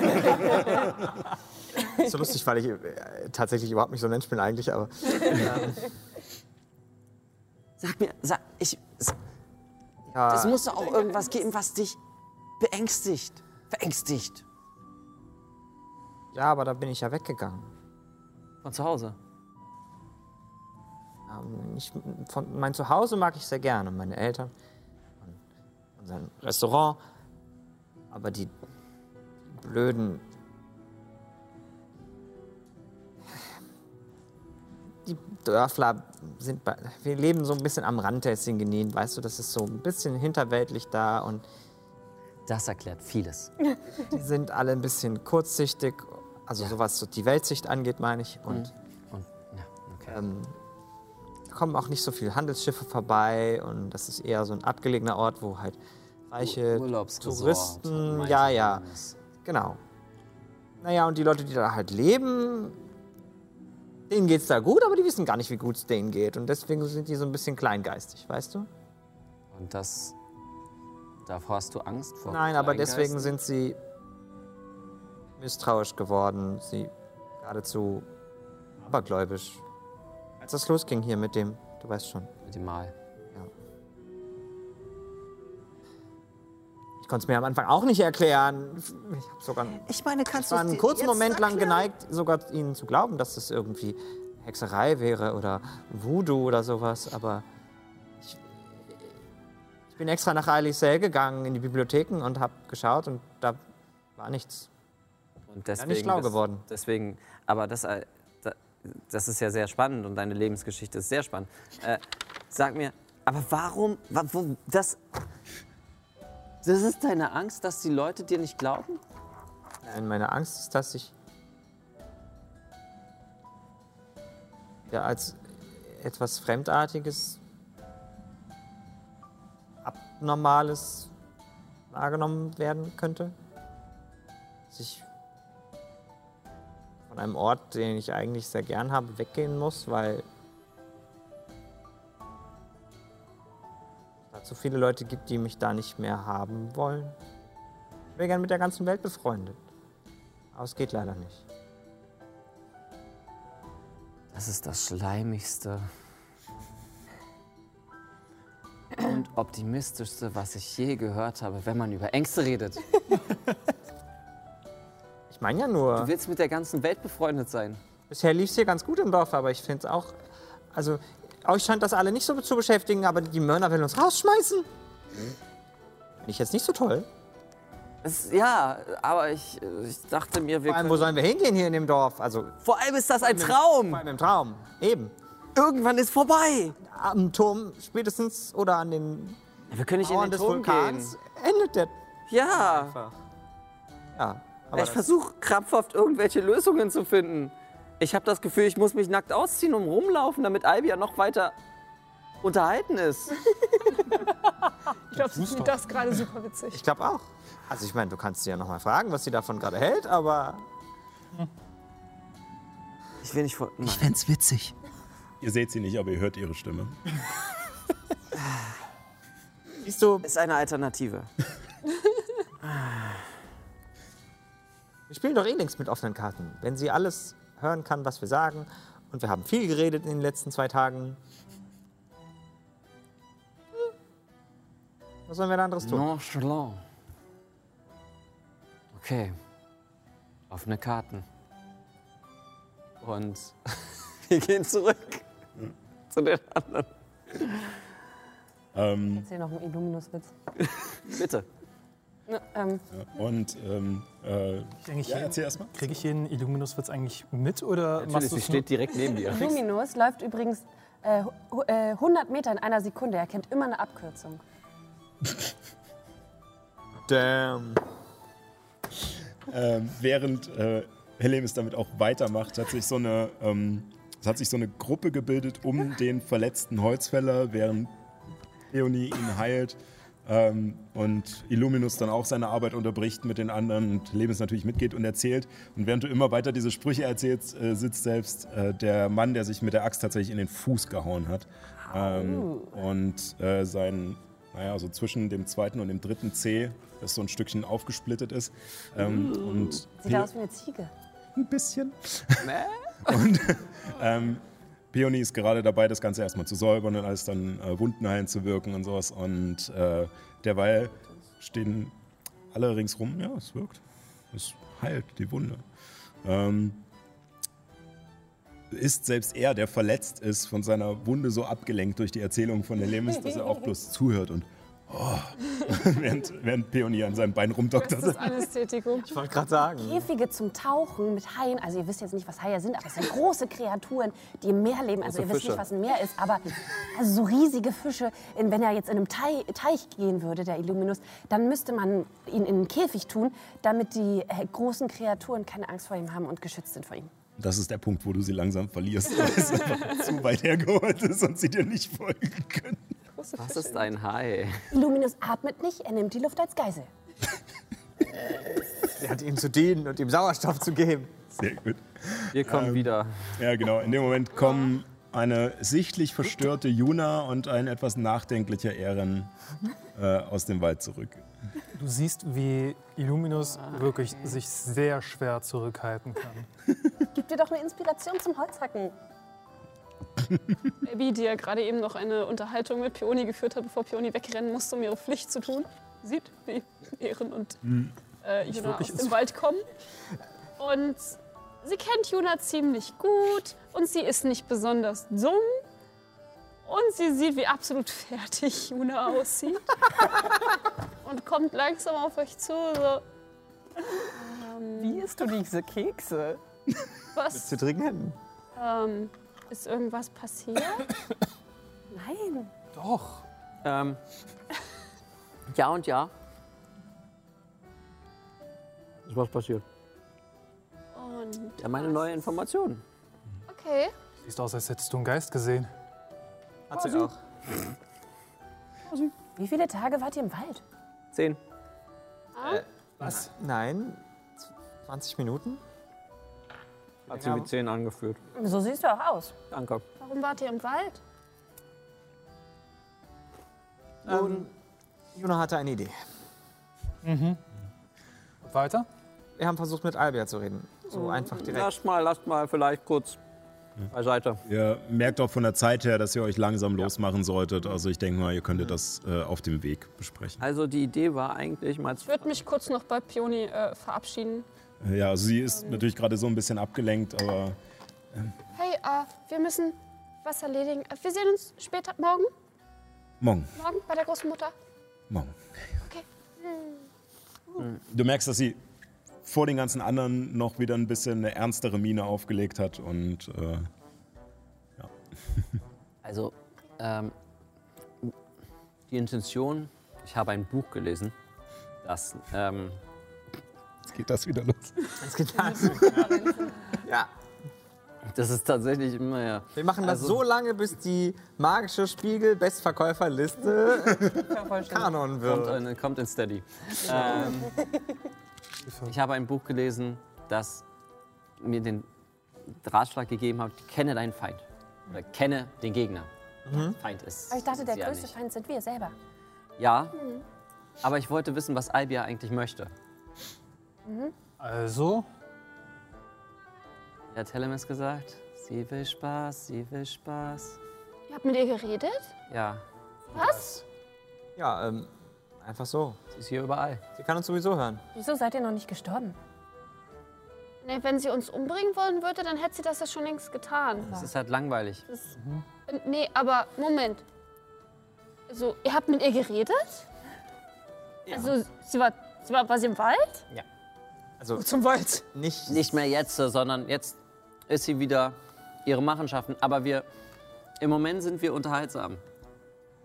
ist so lustig, weil ich äh, tatsächlich überhaupt nicht so ein Mensch bin eigentlich, aber Sag mir, sag, ich, es, ja, es muss doch auch irgendwas geben, was dich beängstigt, verängstigt. ja, aber da bin ich ja weggegangen. Von zu Hause. Ähm, Ich, von, mein Zuhause mag ich sehr gerne, meine Eltern, und unser Restaurant, aber die blöden. Dörfler sind bei, wir leben so ein bisschen am Rand der Singenin, weißt du, das ist so ein bisschen hinterweltlich da und Das erklärt vieles. die sind alle ein bisschen kurzsichtig, also sowas so die Weltsicht angeht, meine ich. Und Und, ja, okay. ähm, da kommen auch nicht so viele Handelsschiffe vorbei und das ist eher so ein abgelegener Ort, wo halt reiche Touristen, ja, ja, genau. Naja, und die Leute, die da halt leben, denen geht's da gut, aber die wissen gar nicht, wie gut es denen geht. Und deswegen sind die so ein bisschen kleingeistig, weißt du? Und das. Davor hast du Angst vor? Nein, aber deswegen sind sie misstrauisch geworden, sie geradezu abergläubisch. Als das losging hier mit dem, du weißt schon. Mit dem Mal. Ich konnte es mir am Anfang auch nicht erklären. Ich habe sogar Ich meine, kannst war einen kurzen Moment lang geneigt, sogar ihnen zu glauben, dass es irgendwie Hexerei wäre oder Voodoo oder sowas. Aber ich, ich bin extra nach Alicel gegangen in die Bibliotheken und habe geschaut und da war nichts. Und deswegen nicht schlau geworden. Deswegen, aber das, äh, da- das ist ja sehr spannend und deine Lebensgeschichte ist sehr spannend. Äh, sag mir, aber warum, das, das ist deine Angst, dass die Leute dir nicht glauben? Nein, meine Angst ist, dass ich ja als etwas Fremdartiges, Abnormales wahrgenommen werden könnte. dass ich von einem Ort, den ich eigentlich sehr gern habe, weggehen muss, weil zu viele Leute gibt, die mich da nicht mehr haben wollen. Ich wäre gern mit der ganzen Welt befreundet. Aber es geht leider nicht. Das ist das Schleimigste und optimistischste, was ich je gehört habe, wenn man über Ängste redet. *laughs* Ich meine ja nur. Du willst mit der ganzen Welt befreundet sein. Bisher lief es hier ganz gut im Dorf, aber ich finde es auch. Also, euch scheint das alle nicht so zu beschäftigen, aber die Mörner will uns rausschmeißen. Finde ich jetzt nicht so toll. Es, ja, aber ich, ich dachte mir, wir Vor allem, können... wo sollen wir hingehen hier in dem Dorf? Also, Vor allem ist das ein vor Traum. allem im Traum. Eben. Irgendwann ist vorbei. Am Turm spätestens oder an den Wir können nicht in Mauern den des Turm Vulkans gehen. endet der Ja. Ja, aber ich das- versuche krampfhaft irgendwelche Lösungen zu finden. Ich habe das Gefühl, ich muss mich nackt ausziehen und rumlaufen, damit Albia noch weiter unterhalten ist. *laughs* Ich glaube, sie findet das gerade super witzig. Ich glaube auch. Also ich meine, du kannst sie ja noch mal fragen, was sie davon gerade hält, aber Ich will nicht vor... Nein. fänd's witzig. Ihr seht sie nicht, aber ihr hört ihre Stimme. *laughs* siehst du, Ist eine Alternative. *laughs* wir spielen doch eh links mit offenen Karten. Wenn sie alles hören kann, was wir sagen, und wir haben viel geredet in den letzten zwei Tagen. Hm. Was sollen wir da anderes tun? Nonchalant. Okay. Offene Karten. Und *laughs* wir gehen zurück *laughs* zu den anderen. Ähm, Erzähl noch einen Illuminus-Witz. *laughs* Bitte. Ähm, und ähm, äh, Eigentlich ja, erzähl erst mal. Kriege ich jeden Illuminus-Witz eigentlich mit oder Natürlich, machst sie steht direkt neben dir. *laughs* Illuminus läuft übrigens äh, hu- äh, 100 Meter in einer Sekunde. Er kennt immer eine Abkürzung. *laughs* Damn. Ähm, während äh, Helemis damit auch weitermacht, hat sich so eine, ähm, es hat sich so eine Gruppe gebildet um den verletzten Holzfäller, während Leonie ihn heilt ähm, und Illuminus dann auch seine Arbeit unterbricht mit den anderen und Helemis natürlich mitgeht und erzählt. Und während du immer weiter diese Sprüche erzählst, äh, sitzt selbst äh, der Mann, der sich mit der Axt tatsächlich in den Fuß gehauen hat. Ähm, und äh, sein, naja, so zwischen dem zweiten und dem dritten C, das so ein Stückchen aufgesplittet ist. Ähm, und Sieht aus wie eine Ziege. ein bisschen. *laughs* und ähm, Peony ist gerade dabei, das Ganze erstmal zu säubern und alles dann äh, Wunden heilen zu wirken und sowas. Und äh, derweil stehen alle ringsrum. Ja, es wirkt. Es heilt die Wunde. Ähm, ist selbst er, der verletzt ist, von seiner Wunde so abgelenkt durch die Erzählung von Helemis, dass er auch bloß zuhört und oh, *laughs* während, während Peony an seinem Bein rumdoktert. Das ist Anästhetikum. Ich wollte gerade sagen. Käfige zum Tauchen mit Haien. Also ihr wisst jetzt nicht, was Haie sind, aber es sind große Kreaturen, die im Meer leben. Also ihr wisst nicht, was ein Meer ist, aber also so riesige Fische. In- Wenn er jetzt in einem Teich, Teich gehen würde, der Illuminus, dann müsste man ihn in einen Käfig tun, damit die äh, großen Kreaturen keine Angst vor ihm haben und geschützt sind vor ihm. Das ist der Punkt, wo du sie langsam verlierst, weil es einfach zu weit hergeholt ist und sie dir nicht folgen können. Was ist ein Hai? Illuminus atmet nicht, er nimmt die Luft als Geisel. *laughs* Er hat ihm zu dienen und ihm Sauerstoff zu geben. Sehr gut. Wir kommen wieder. Ja, genau. In dem Moment kommen eine sichtlich verstörte Juna und ein etwas nachdenklicher Ehren äh, aus dem Wald zurück. Du siehst, wie Illuminus wirklich sich sehr schwer zurückhalten kann. Gib dir doch eine Inspiration zum Holzhacken. Abby, die ja gerade eben noch eine Unterhaltung mit Peony geführt hat, bevor Peony wegrennen musste, um ihre Pflicht zu tun, sieht, wie Ehren und äh, Juna aus dem Wald kommen. Und sie kennt Juna ziemlich gut und sie ist nicht besonders dumm. Und sie sieht, wie absolut fertig Juna aussieht. *laughs* und kommt langsam auf euch zu. So, Wie isst du diese Kekse? was? Zu trinken? Ähm, ist irgendwas passiert? *coughs* Nein. Doch. Ähm, ja und ja. Ist was passiert? Und Ja, meine neue Information. okay. Siehst aus, als hättest du einen Geist gesehen. Hat sie auch. Wie viele Tage wart ihr im Wald? Zehn. Was? Nein. 20 Minuten? Hat sie mit 10 angeführt. So siehst du auch aus. Danke. Warum wart ihr im Wald? Ähm, Juna hatte eine Idee. Weiter? Wir haben versucht, mit Albert zu reden. So einfach direkt. Lasst mal, lasst mal vielleicht kurz beiseite. Ihr merkt auch von der Zeit her, dass ihr euch langsam losmachen solltet. Also ich denke mal, ihr könntet das äh, auf dem Weg besprechen. Also die Idee war eigentlich mal Ich würde mich kurz noch bei Pioni äh, verabschieden. Ja, also sie ist natürlich gerade so ein bisschen abgelenkt, aber Hey, äh, wir müssen was erledigen. Äh, Wir sehen uns später, morgen, morgen, morgen bei der Großmutter. morgen. Okay. Du merkst, dass sie vor den ganzen anderen noch wieder ein bisschen eine ernstere Miene aufgelegt hat und äh, *laughs* Also, ähm, die Intention, ich habe ein Buch gelesen, das, ähm, geht das wieder los. *laughs* Das geht ja, das ist tatsächlich immer, ja. wir machen das Also- so lange, bis die magische Spiegel-Bestverkäuferliste *laughs* Kanon Kommt, wird. in, kommt in Steady. Ähm, ich habe ein Buch gelesen, das mir den Ratschlag gegeben hat, kenne deinen Feind. Oder kenne den Gegner. Feind ist. Aber ich dachte, der ja größte. Feind sind wir selber. Ja, aber ich wollte wissen, was Albia eigentlich möchte. Also, Wie hat Telemis gesagt? Sie will Spaß, sie will Spaß. Ihr habt mit ihr geredet? Ja, Was? Ja, ähm, einfach so. sie ist hier überall. Sie kann uns sowieso hören. Wieso seid ihr noch nicht gestorben? Nee, wenn sie uns umbringen wollen würde, dann hätte sie das ja schon längst getan. Es ist halt langweilig. Äh, Nee, aber Moment. Also, ihr habt mit ihr geredet? Also, sie war, sie war, war sie im Wald? Also Zum Wald. nicht, Nicht mehr jetzt, sondern jetzt ist sie wieder ihre Machenschaften. Aber wir, im Moment sind wir unterhaltsam.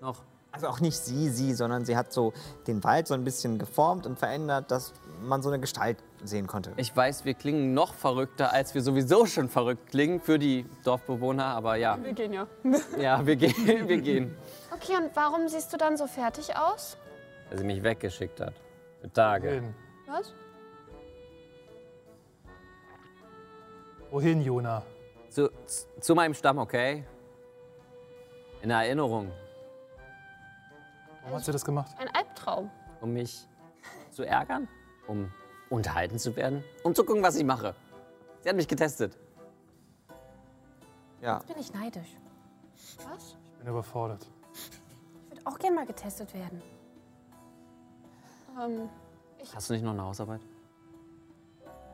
Noch. also auch nicht sie, sie, sondern sie hat so den Wald so ein bisschen geformt und verändert, dass man so eine Gestalt sehen konnte. Ich weiß, wir klingen noch verrückter, als wir sowieso schon verrückt klingen für die Dorfbewohner. Aber ja, Wir gehen ja. *laughs* ja, wir gehen. Wir gehen. Okay, und warum siehst du dann so fertig aus? Weil sie mich weggeschickt hat. Für Tage. Was? Wohin, Jona? Zu, zu meinem Stamm, okay? In Erinnerung, Warum hat sie das gemacht? Ein Albtraum. um mich zu ärgern, um unterhalten zu werden, um zu gucken, was ich mache. Sie hat mich getestet. Ja, Bin ich neidisch. Was? Ich bin überfordert. Ich würde auch gern mal getestet werden. Ähm, Hast du nicht noch eine Hausarbeit?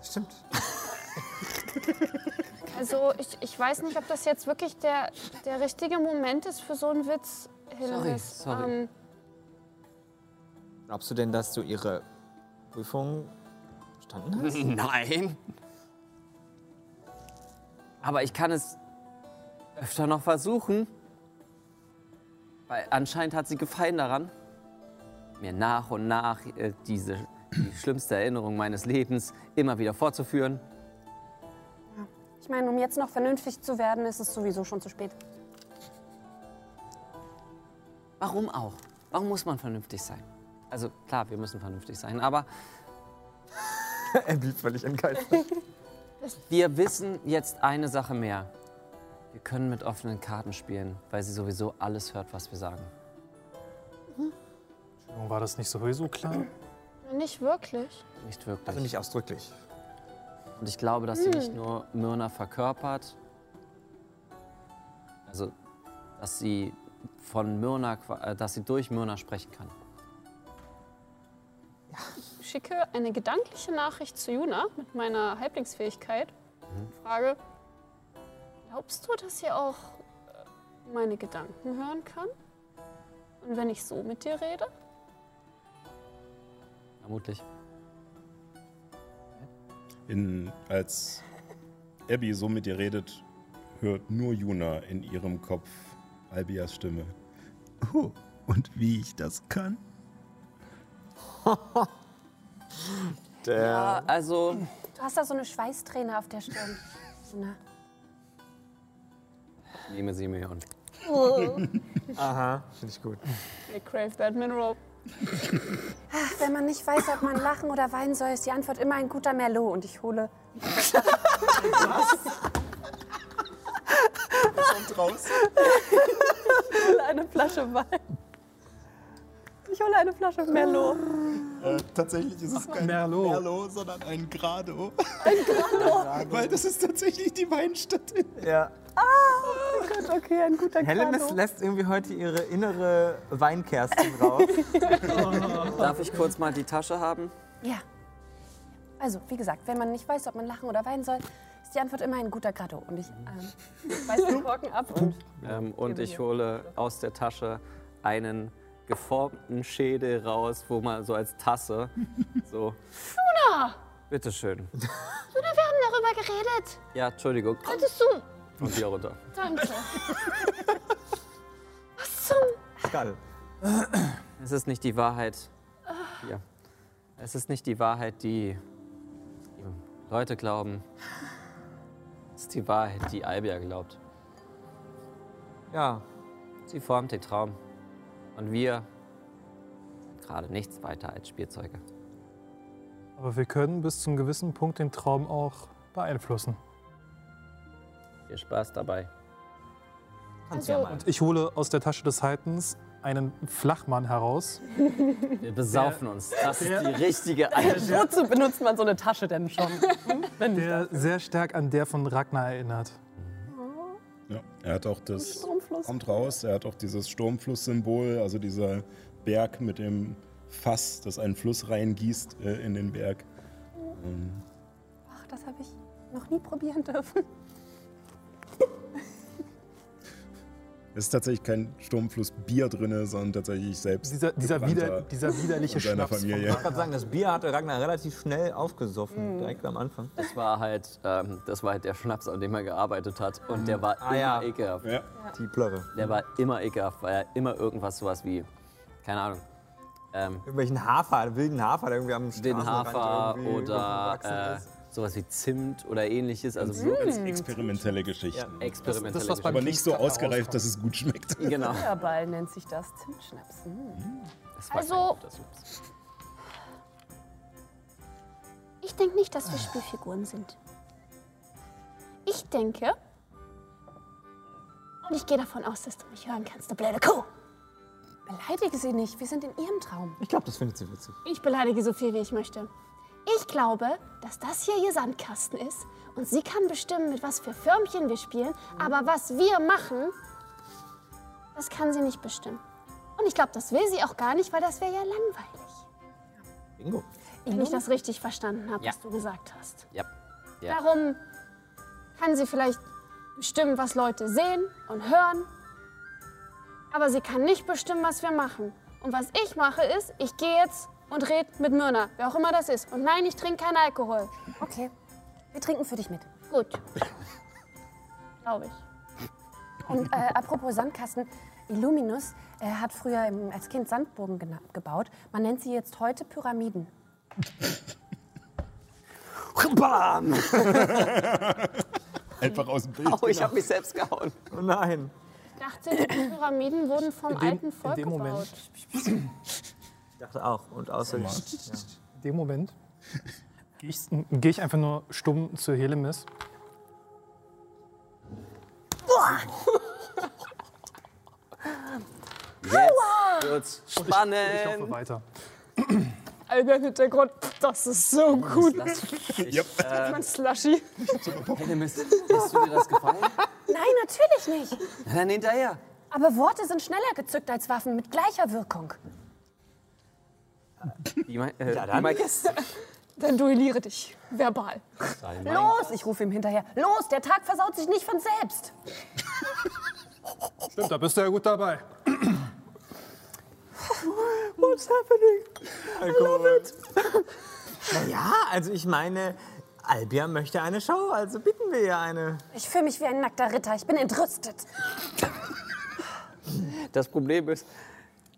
stimmt. *laughs* *laughs* also, ich, ich weiß nicht, ob das jetzt wirklich der, der richtige Moment ist für so einen Witz, Hilleris. sorry. Ähm, Glaubst du denn, dass du ihre Prüfung bestanden hast? *laughs* Nein. Aber ich kann es öfter noch versuchen. Weil anscheinend hat sie Gefallen daran, mir nach und nach äh, diese die schlimmste Erinnerung meines Lebens immer wieder fortzuführen. Ich meine, um jetzt noch vernünftig zu werden, ist es sowieso schon zu spät. Warum auch? Warum muss man vernünftig sein? Also klar, wir müssen vernünftig sein, aber *laughs* er blieb völlig entgeistert. *laughs* wir wissen jetzt eine Sache mehr. Wir können mit offenen Karten spielen, weil sie sowieso alles hört, was wir sagen. Entschuldigung, War das nicht sowieso klar? nicht wirklich. Nicht wirklich. Also nicht ausdrücklich. Und ich glaube, dass sie nicht nur Myrna verkörpert, also dass sie von Myrna, äh, dass sie durch Myrna sprechen kann. Ich schicke eine gedankliche Nachricht zu Juna mit meiner Halblingsfähigkeit. Frage, glaubst du, dass sie auch äh, meine Gedanken hören kann? Und wenn ich so mit dir rede? Vermutlich. In, als Abby so mit dir redet, hört nur Juna in ihrem Kopf Albias Stimme. Oh, und wie ich das kann? Der, Also, Du hast da so eine Schweißträne auf der Stirn. Na, nehme sie mir und aha, finde ich gut. I crave that mineral. *laughs* Wenn man nicht weiß, ob man lachen oder weinen soll, ist die Antwort immer ein guter Merlot. Und ich hole *laughs* eine Flasche Wein. Ich hole eine Flasche Merlot. Äh, tatsächlich ist es kein Merlot. Merlot, sondern ein Grado. Ein Grado? *laughs* Weil das ist tatsächlich die Weinstadt. Ja. Okay, ein guter Hellemis Grado. lässt irgendwie heute ihre innere Weinkerstin raus. *laughs* Darf ich kurz mal die Tasche haben? Ja. Also, wie gesagt, wenn man nicht weiß, ob man lachen oder weinen soll, ist die Antwort immer ein guter Grado. Und ich ähm, weiß den Korken ab und Ähm, und ich hole aus der Tasche einen geformten Schädel raus, wo man so als Tasse *laughs* so. Luna! Bitteschön. Luna, wir haben darüber geredet. Ja, Entschuldigung. Könntest du... Und wieder runter. Danke. *laughs* Was zum... Skall. Es ist nicht die Wahrheit. Ja. Es ist nicht die Wahrheit, die, die Leute glauben. Es ist die Wahrheit, die Albia glaubt. Ja, Sie formt den Traum. Und wir sind gerade nichts weiter als Spielzeuge. Aber wir können bis zu einem gewissen Punkt den Traum auch beeinflussen. Viel Spaß dabei. ja mal. Und ich hole aus der Tasche des Heitens einen Flachmann heraus. Wir besaufen uns. Das ist die richtige. Wozu benutzt man so eine Tasche denn schon? Der sehr stark an der von Ragnar erinnert. Er hat auch das. Kommt raus, er hat auch dieses Sturmfluss-Symbol, also dieser Berg mit dem Fass, das einen Fluss reingießt äh, in den Berg. Ähm, ach, das habe ich noch nie probieren dürfen. Es ist tatsächlich kein Sturmfluss-Bier drin, sondern tatsächlich selbst. Dieser, dieser, wider, dieser widerliche von Schnaps von Familie. Ich kann sagen, das Bier hatte Ragnar relativ schnell aufgesoffen, Mhm. direkt am Anfang. Das war halt, ähm, das war halt der Schnaps, an dem er gearbeitet hat. Und der war Ah, immer ja. ekelhaft. Ja. Die Plörre. Der war immer ekelhaft, weil er immer irgendwas sowas wie, keine Ahnung, ähm, Irgendwelchen Hafer, wilden Hafer, der irgendwie am den Straßenrand Hafer irgendwie oder äh, ist. Sowas wie Zimt oder ähnliches. Also So wirklich experimentelle Geschichten. experimentelle Das, was beim Aber nicht so ausgereift, dass es gut schmeckt. *laughs* Genau. Feuerball nennt sich das. Zimtschnaps. Hm. Das Also-. Ich denke nicht, dass wir Spielfiguren sind. Ich denke... Und ich gehe davon aus, dass du mich hören kannst, du blöde Kuh. Beleidige sie nicht, wir sind in ihrem Traum. Ich glaube, das findet sie witzig. Ich beleidige so viel, wie ich möchte. Ich glaube, dass das hier ihr Sandkasten ist und sie kann bestimmen, mit was für Förmchen wir spielen, aber was wir machen, das kann sie nicht bestimmen. Und ich glaube, das will sie auch gar nicht, weil das wäre ja langweilig. Bingo. Wenn ich das richtig verstanden habe, Ja. was du gesagt hast. Ja. ja. Darum kann sie vielleicht bestimmen, was Leute sehen und hören, aber sie kann nicht bestimmen, was wir machen. Und was ich mache ist, ich gehe jetzt und rede mit Myrna, wer auch immer das ist. Und nein, ich trinke keinen Alkohol. Okay, wir trinken für dich mit. Gut. *laughs* Glaube ich. Und äh, apropos Sandkasten, Illuminus äh, hat früher im, als Kind Sandburgen gena- gebaut. Man nennt sie jetzt heute Pyramiden. Bam! *laughs* Einfach aus dem Bild. Oh, ich habe mich selbst gehauen. Oh nein. Ich dachte, die Pyramiden wurden vom alten in Volk dem gebaut. *clears throat* *clears throat* Ich dachte auch. Und außerdem. *laughs* Ja. In dem Moment *laughs* gehe ich, geh ich einfach nur stumm zu Helemis. Jetzt wird's Ich hoffe spannend. weiter. Alter, Hintergrund, das ist so gut. Mich, Yep. äh, Mein Slushy. Hellemis, lässt du dir das gefallen? Nein, natürlich nicht. Na, dann hinterher. Aber Worte sind schneller gezückt als Waffen mit gleicher Wirkung. Wie mein, äh, Ja, wie dann. mein Gäste. *laughs* Dann duelliere dich. Verbal. Los, ich rufe ihm hinterher. Los, der Tag versaut sich nicht von selbst. Stimmt, da bist du ja gut dabei. *laughs* What's happening? I love it. Naja, also ich meine, Albia möchte eine Show, also bitten wir ihr eine. Ich fühle mich wie ein nackter Ritter. Ich bin entrüstet. Das Problem ist,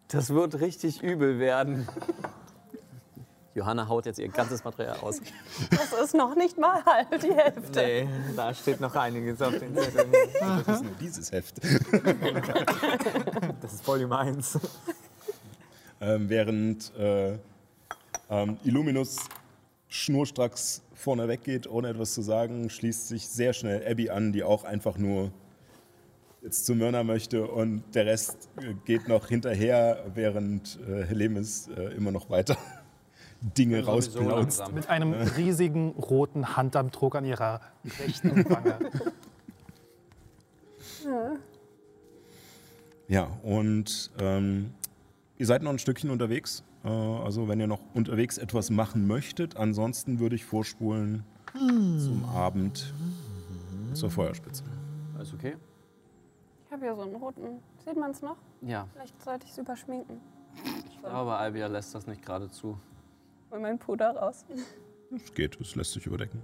das wird richtig übel werden. Johanna haut jetzt ihr ganzes Material aus. Das ist noch nicht mal halb die Hälfte. Nee, da steht noch einiges auf den Zetteln. Das ist nur dieses Heft. Das ist Volume 1. Ähm, während äh, Ähm, Illuminus schnurstracks vorne weggeht, ohne etwas zu sagen, schließt sich sehr schnell Abby an, die auch einfach nur jetzt zu Myrna möchte und der Rest äh, geht noch hinterher, während äh, Helemis äh, immer noch weiter *laughs* Dinge langsam. Mit einem riesigen roten Handabdruck an ihrer rechten Wange. Ja, und ähm, ihr seid noch ein Stückchen unterwegs. Äh, also wenn ihr noch unterwegs etwas machen möchtet, ansonsten würde ich vorspulen zum Abend zur Feuerspitze. Alles okay? Ich habe hier so einen roten. Sieht man es noch? Ja. Vielleicht sollte ich es überschminken. Ich glaube, Albia lässt das nicht gerade zu. Hol mein Puder raus. Es geht, es lässt sich überdecken.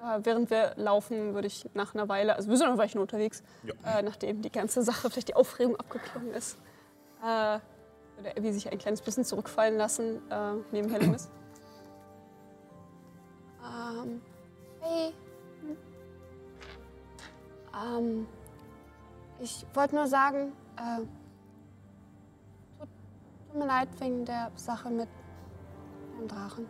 Äh, während wir laufen, würde ich nach einer Weile, also wir sind noch Weichen unterwegs, äh, nachdem die ganze Sache, vielleicht die Aufregung abgeklungen ist, äh, würde Abby sich ein kleines bisschen zurückfallen lassen, äh, neben Helemis. ähm, hey. Ähm, ich wollte nur sagen, äh, tut, tut mir leid wegen der Sache mit dem Drachen.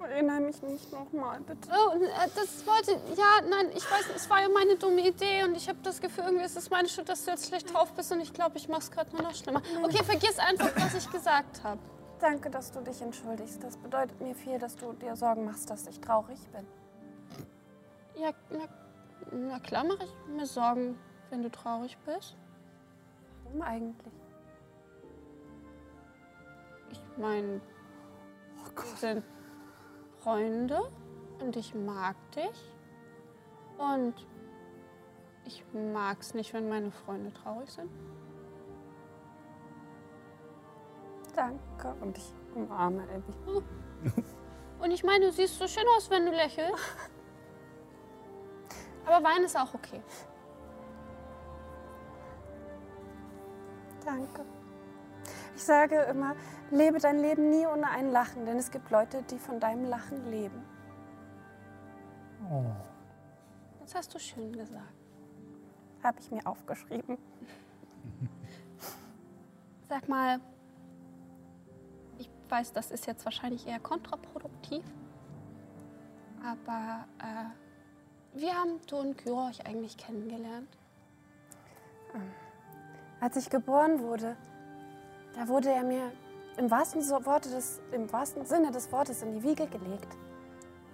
Erinnere mich nicht nochmal, bitte. Oh, äh, das wollte. Ja, nein, ich weiß, es war ja meine dumme Idee und ich habe das Gefühl, irgendwie ist es meine Schuld, dass du jetzt schlecht drauf bist und ich glaube, ich mach's gerade nur noch schlimmer. Okay, vergiss einfach, was ich gesagt habe. Danke, dass du dich entschuldigst. Das bedeutet mir viel, dass du dir Sorgen machst, dass ich traurig bin. Ja, na, na klar mache ich mir Sorgen, wenn du traurig bist. Warum eigentlich? Ich meine, wir sind Freunde und ich mag dich. Und ich mag's nicht, wenn meine Freunde traurig sind. Danke. Und ich umarme Abby. *laughs* Und ich meine, du siehst so schön aus, wenn du lächelst. *laughs* Aber Wein ist auch okay. Danke. Ich sage immer, lebe dein Leben nie ohne ein Lachen, denn es gibt Leute, die von deinem Lachen leben. Das hast du schön gesagt. Habe ich mir aufgeschrieben. *laughs* Sag mal, ich weiß, das ist jetzt wahrscheinlich eher kontraproduktiv, aber äh, wie haben du und Kyro euch eigentlich kennengelernt? Als ich geboren wurde, da wurde er mir im wahrsten, Worte des, im wahrsten Sinne des Wortes in die Wiege gelegt.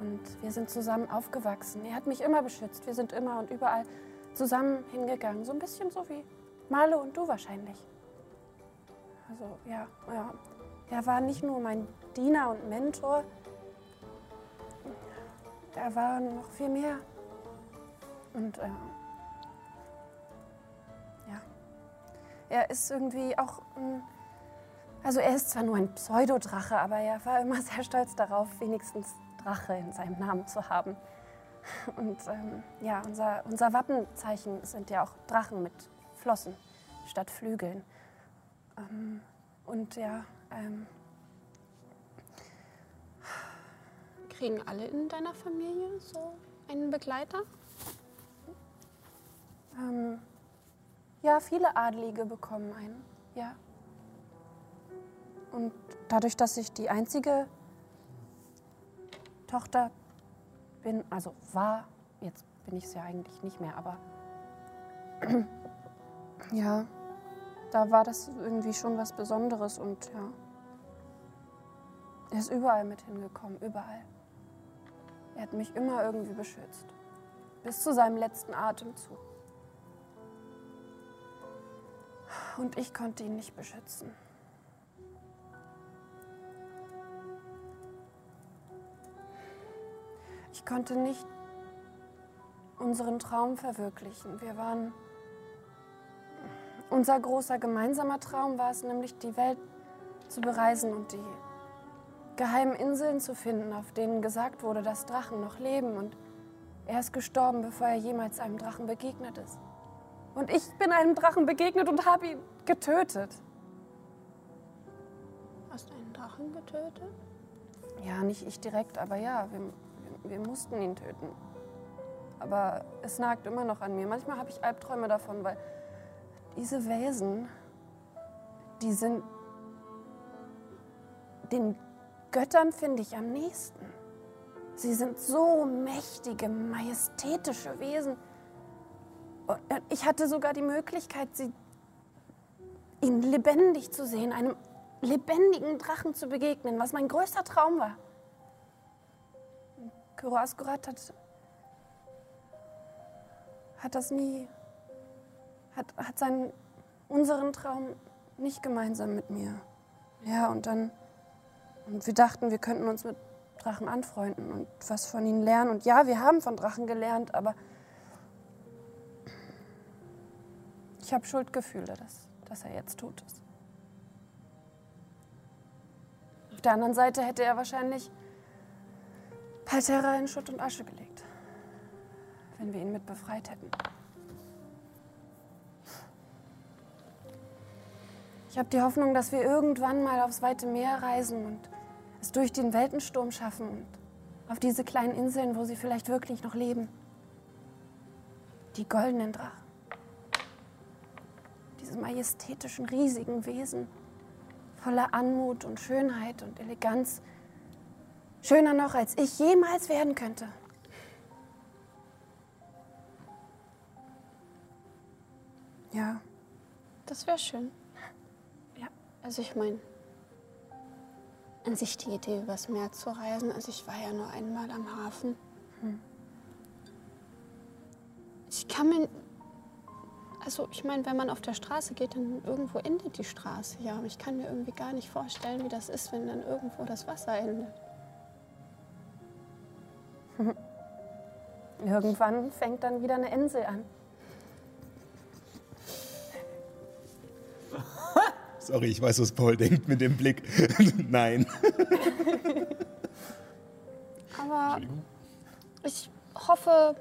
Und wir sind zusammen aufgewachsen. Er hat mich immer beschützt. Wir sind immer und überall zusammen hingegangen. So ein bisschen so wie Marlo und du wahrscheinlich. Also ja, ja. Er war nicht nur mein Diener und Mentor. Er war noch viel mehr. Und äh, Er ist irgendwie auch also er ist zwar nur ein Pseudodrache, aber er war immer *laughs* sehr stolz darauf, wenigstens Drache in seinem Namen zu haben. Und ähm, ja, unser, unser Wappenzeichen sind ja auch Drachen mit Flossen statt Flügeln. Ähm, und ja, ähm, Kriegen alle in deiner Familie so einen Begleiter? ähm, ja, viele Adlige bekommen einen, ja. Und dadurch, dass ich die einzige Tochter bin, also war, jetzt bin ich es ja eigentlich nicht mehr, aber *clears throat* ja, da war das irgendwie schon was Besonderes und ja, er ist überall mit hingekommen, überall. Er hat mich immer irgendwie beschützt, bis zu seinem letzten Atemzug. Und ich konnte ihn nicht beschützen. Ich konnte nicht unseren Traum verwirklichen. Wir waren. Unser großer gemeinsamer Traum war es nämlich, die Welt zu bereisen und die geheimen Inseln zu finden, auf denen gesagt wurde, dass Drachen noch leben. Und er ist gestorben, bevor er jemals einem Drachen begegnet ist. Und ich bin einem Drachen begegnet und habe ihn getötet. Hast du einen Drachen getötet? Ja, nicht ich direkt, aber ja, wir, wir, mussten ihn töten. Aber es nagt immer noch an mir. Manchmal habe ich Albträume davon, weil diese Wesen, die sind. Den Göttern finde ich am nächsten. Sie sind so mächtige, majestätische Wesen. Ich hatte sogar die Möglichkeit, sie, ihn lebendig zu sehen, einem lebendigen Drachen zu begegnen, was mein größter Traum war. Kyro Askurat hat, hat das nie, hat, hat seinen, unseren Traum nicht gemeinsam mit mir. Ja, und dann, und wir dachten, wir könnten uns mit Drachen anfreunden und was von ihnen lernen. Und ja, wir haben von Drachen gelernt, aber ich habe Schuldgefühle, dass, dass er jetzt tot ist. Auf der anderen Seite hätte er wahrscheinlich Palterra in Schutt und Asche gelegt, wenn wir ihn mit befreit hätten. Ich habe die Hoffnung, dass wir irgendwann mal aufs weite Meer reisen und es durch den Weltensturm schaffen und auf diese kleinen Inseln, wo sie vielleicht wirklich noch leben. Die goldenen Drachen. Diese majestätischen, riesigen Wesen, voller Anmut und Schönheit und Eleganz. Schöner noch, als ich jemals werden könnte. Ja. Das wäre schön. Ja. Also ich meine, an sich die Idee, übers Meer zu reisen. Also ich war ja nur einmal am Hafen. Ich kann mir... Also ich meine, wenn man auf der Straße geht, dann irgendwo endet die Straße. Ja, aber ich kann mir irgendwie gar nicht vorstellen, wie das ist, wenn dann irgendwo das Wasser endet. *laughs* Irgendwann fängt dann wieder eine Insel an. *laughs* Sorry, ich weiß, was Paul denkt mit dem Blick. *laughs* Nein. Aber ich hoffe,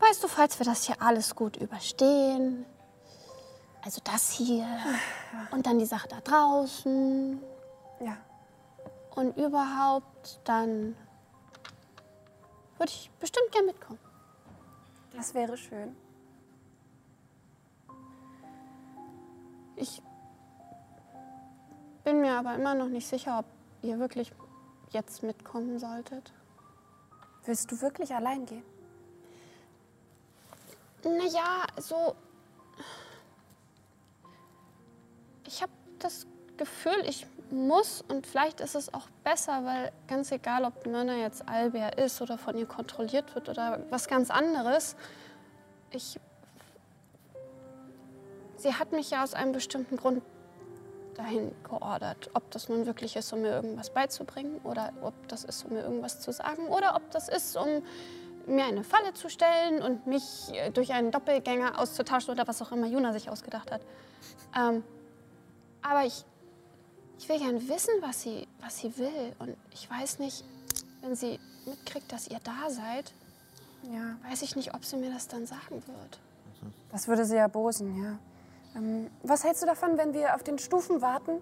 weißt du, falls wir das hier alles gut überstehen, also das hier und dann die Sache da draußen Ja. und überhaupt, dann würde ich bestimmt gern mitkommen. Das wäre schön. Ich bin mir aber immer noch nicht sicher, ob ihr wirklich jetzt mitkommen solltet. Willst du wirklich allein gehen? Naja, so. Ich habe das Gefühl, ich muss und vielleicht ist es auch besser, weil ganz egal, ob Myrna jetzt Albert ist oder von ihr kontrolliert wird oder was ganz anderes, ich. Sie hat mich ja aus einem bestimmten Grund dahin geordert. Ob das nun wirklich ist, um mir irgendwas beizubringen oder ob das ist, um mir irgendwas zu sagen oder ob das ist, um mir eine Falle zu stellen und mich äh, durch einen Doppelgänger auszutauschen oder was auch immer Juna sich ausgedacht hat. Ähm, aber ich, ich will gern wissen, was sie, was sie will. Und ich weiß nicht, wenn sie mitkriegt, dass ihr da seid, Ja. weiß ich nicht, ob sie mir das dann sagen wird. Das würde sie erbosen, ja. Ähm, was hältst du davon, wenn wir auf den Stufen warten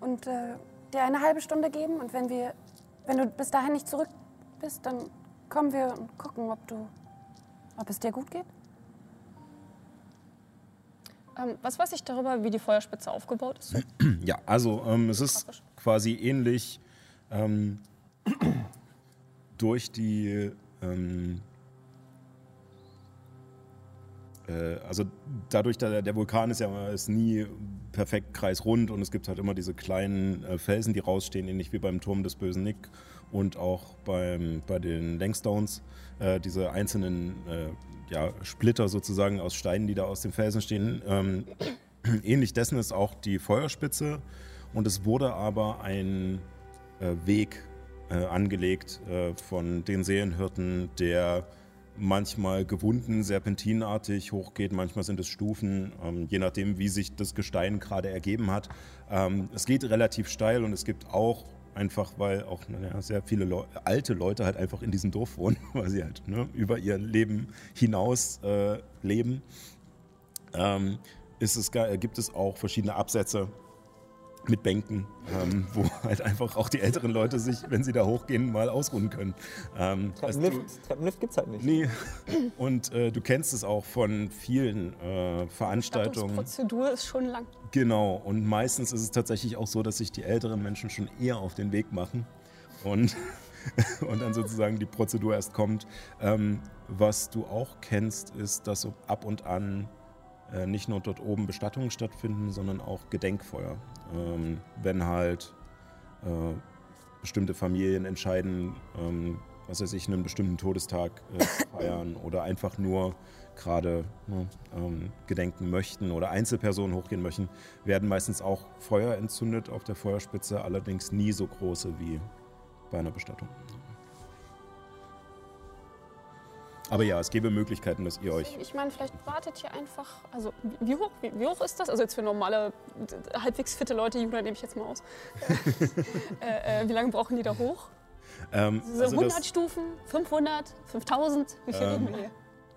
und äh, dir eine halbe Stunde geben? Und wenn wir, wenn du bis dahin nicht zurück bist, dann kommen wir und gucken, ob du, ob es dir gut geht. Ähm, was weiß ich darüber, wie die Feuerspitze aufgebaut ist? *clears throat* Ja, also ähm, es ist quasi ähnlich ähm, *clears throat* durch die. Ähm, also dadurch, da der Vulkan ist ja ist nie perfekt kreisrund und es gibt halt immer diese kleinen äh, Felsen, die rausstehen, ähnlich wie beim Turm des bösen Nick und auch beim, bei den Langstones, äh, diese einzelnen äh, ja, Splitter sozusagen aus Steinen, die da aus den Felsen stehen. Ähm, *coughs* ähnlich dessen ist auch die Feuerspitze und es wurde aber ein äh, Weg äh, angelegt äh, von den Seelenhirten, der manchmal gewunden, serpentinartig hochgeht, manchmal sind es Stufen, ähm, je nachdem, wie sich das Gestein gerade ergeben hat. Ähm, es geht relativ steil und es gibt auch einfach, weil auch naja, sehr viele Leu alte Leute halt einfach in diesem Dorf wohnen, *laughs* weil sie halt ne, über ihr Leben hinaus äh, leben, ähm, ist es, gibt es auch verschiedene Absätze, mit Bänken, ähm, *laughs* wo halt einfach auch die älteren Leute sich, wenn sie da hochgehen, mal ausruhen können. Ähm, also du- Treppenlift, Treppenlift gibt's halt nicht. Nee. *laughs* Und äh, du kennst es auch von vielen äh, Veranstaltungen. Prozedur ist schon lang. Genau. Und meistens ist es tatsächlich auch so, dass sich die älteren Menschen schon eher auf den Weg machen und, *laughs* und dann sozusagen die Prozedur erst kommt. Ähm, was du auch kennst, ist, dass so ab und an äh, nicht nur dort oben Bestattungen stattfinden, sondern auch Gedenkfeuer. Ähm, wenn halt äh, bestimmte Familien entscheiden, ähm, was weiß ich, einen bestimmten Todestag äh, *coughs* feiern oder einfach nur gerade ne, ähm, gedenken möchten oder Einzelpersonen hochgehen möchten, werden meistens auch Feuer entzündet auf der Feuerspitze, allerdings nie so große wie bei einer Bestattung. Aber ja, es gäbe Möglichkeiten, dass ihr euch Ich meine, vielleicht wartet ihr einfach. Also, wie- hoch, wie, wie hoch ist das? Also, jetzt für normale, halbwegs fitte Leute, Juna nehme ich jetzt mal aus. *laughs* äh, äh, wie lange brauchen die da hoch? ähm, Diese also 100 das- Stufen? 500? 5000? Wie viel Ähm, reden wir hier?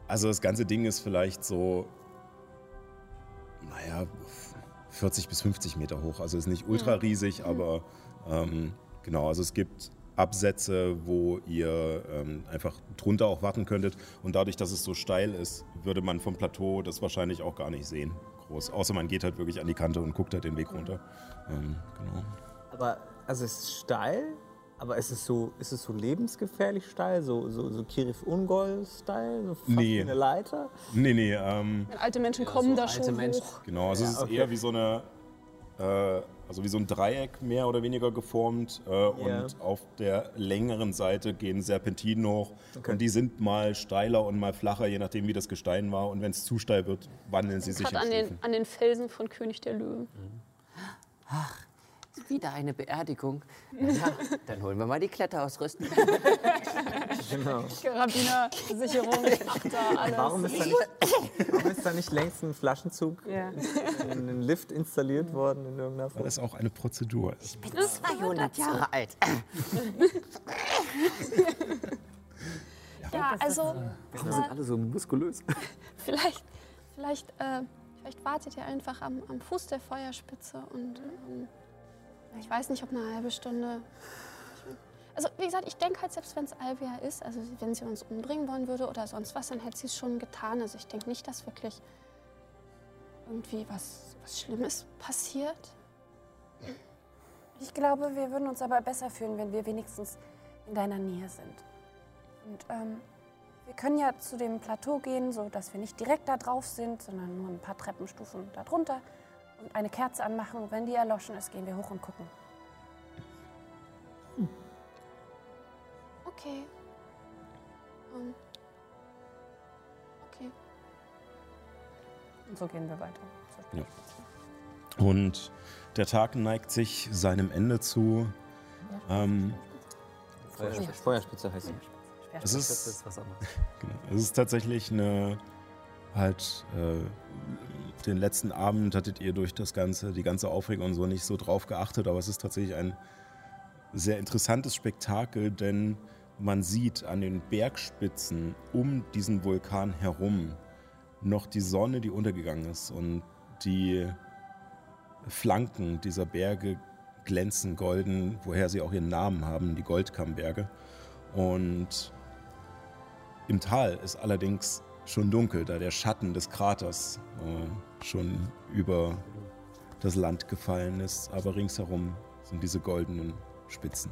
Also das ganze Ding ist vielleicht so, naja, 40 bis 50 Meter hoch. Also ist nicht ultra riesig, aber ähm, genau, also es gibt Absätze, wo ihr ähm, einfach drunter auch warten könntet. Und dadurch, dass es so steil ist, würde man vom Plateau das wahrscheinlich auch gar nicht sehen. Groß. Außer man geht halt wirklich an die Kante und guckt halt den Weg runter. Ähm, genau. Aber, also es ist steil, aber ist es so, ist es so lebensgefährlich steil? So, so, so Kirif Ungol-Style? So Nee. eine Leiter? Nee, nee, ähm, alte Menschen kommen da alte schon Menschen. hoch. Genau, also es ist okay. eher wie so eine, äh, also wie so ein Dreieck mehr oder weniger geformt äh, und auf der längeren Seite gehen Serpentinen hoch. Und die sind mal steiler und mal flacher, je nachdem wie das Gestein war. Und wenn es zu steil wird, wandeln sie sich an den, an den Felsen von König der Löwen. Wieder eine Beerdigung. *laughs* Ja, dann holen wir mal die Kletterausrüstung. *laughs* Genau. Karabinersicherung, da *laughs* alles. Warum ist, da nicht, warum ist da nicht längst ein Flaschenzug, ein ein Lift installiert worden in irgendeiner Weil Form? das auch eine Prozedur ist. 200 Jahre alt. Ja, also Wir sind alle so muskulös. vielleicht, vielleicht, äh, vielleicht wartet ihr einfach am, am Fuß der Feuerspitze und ähm, ich weiß nicht, ob eine halbe Stunde. Also wie gesagt, ich denke halt, selbst wenn es Alvia ist, also wenn sie uns umbringen wollen würde oder sonst was, dann hätte sie es schon getan. Also ich denke nicht, dass wirklich irgendwie was, was Schlimmes passiert. Ich glaube, wir würden uns aber besser fühlen, wenn wir wenigstens in deiner Nähe sind. Und ähm, wir können ja zu dem Plateau gehen, so dass wir nicht direkt da drauf sind, sondern nur ein paar Treppenstufen da drunter und eine Kerze anmachen. Und wenn die erloschen ist, gehen wir hoch und gucken. Okay. Ähm, okay. Und so gehen wir weiter. Ja. Und der Tag neigt sich seinem Ende zu. Ähm, Feuerspitze, Feuerspitze heißt sie. es, Das ist, ist was anderes. *laughs* Genau. Es ist tatsächlich eine, halt, äh, den letzten Abend hattet ihr durch das Ganze, die ganze Aufregung und so nicht so drauf geachtet, aber es ist tatsächlich ein sehr interessantes Spektakel, denn man sieht an den Bergspitzen um diesen Vulkan herum noch die Sonne, die untergegangen ist und die Flanken dieser Berge glänzen golden, woher sie auch ihren Namen haben, die Goldkammberge. Und im Tal ist allerdings schon dunkel, da der Schatten des Kraters äh, schon über das Land gefallen ist, aber ringsherum sind diese goldenen Spitzen.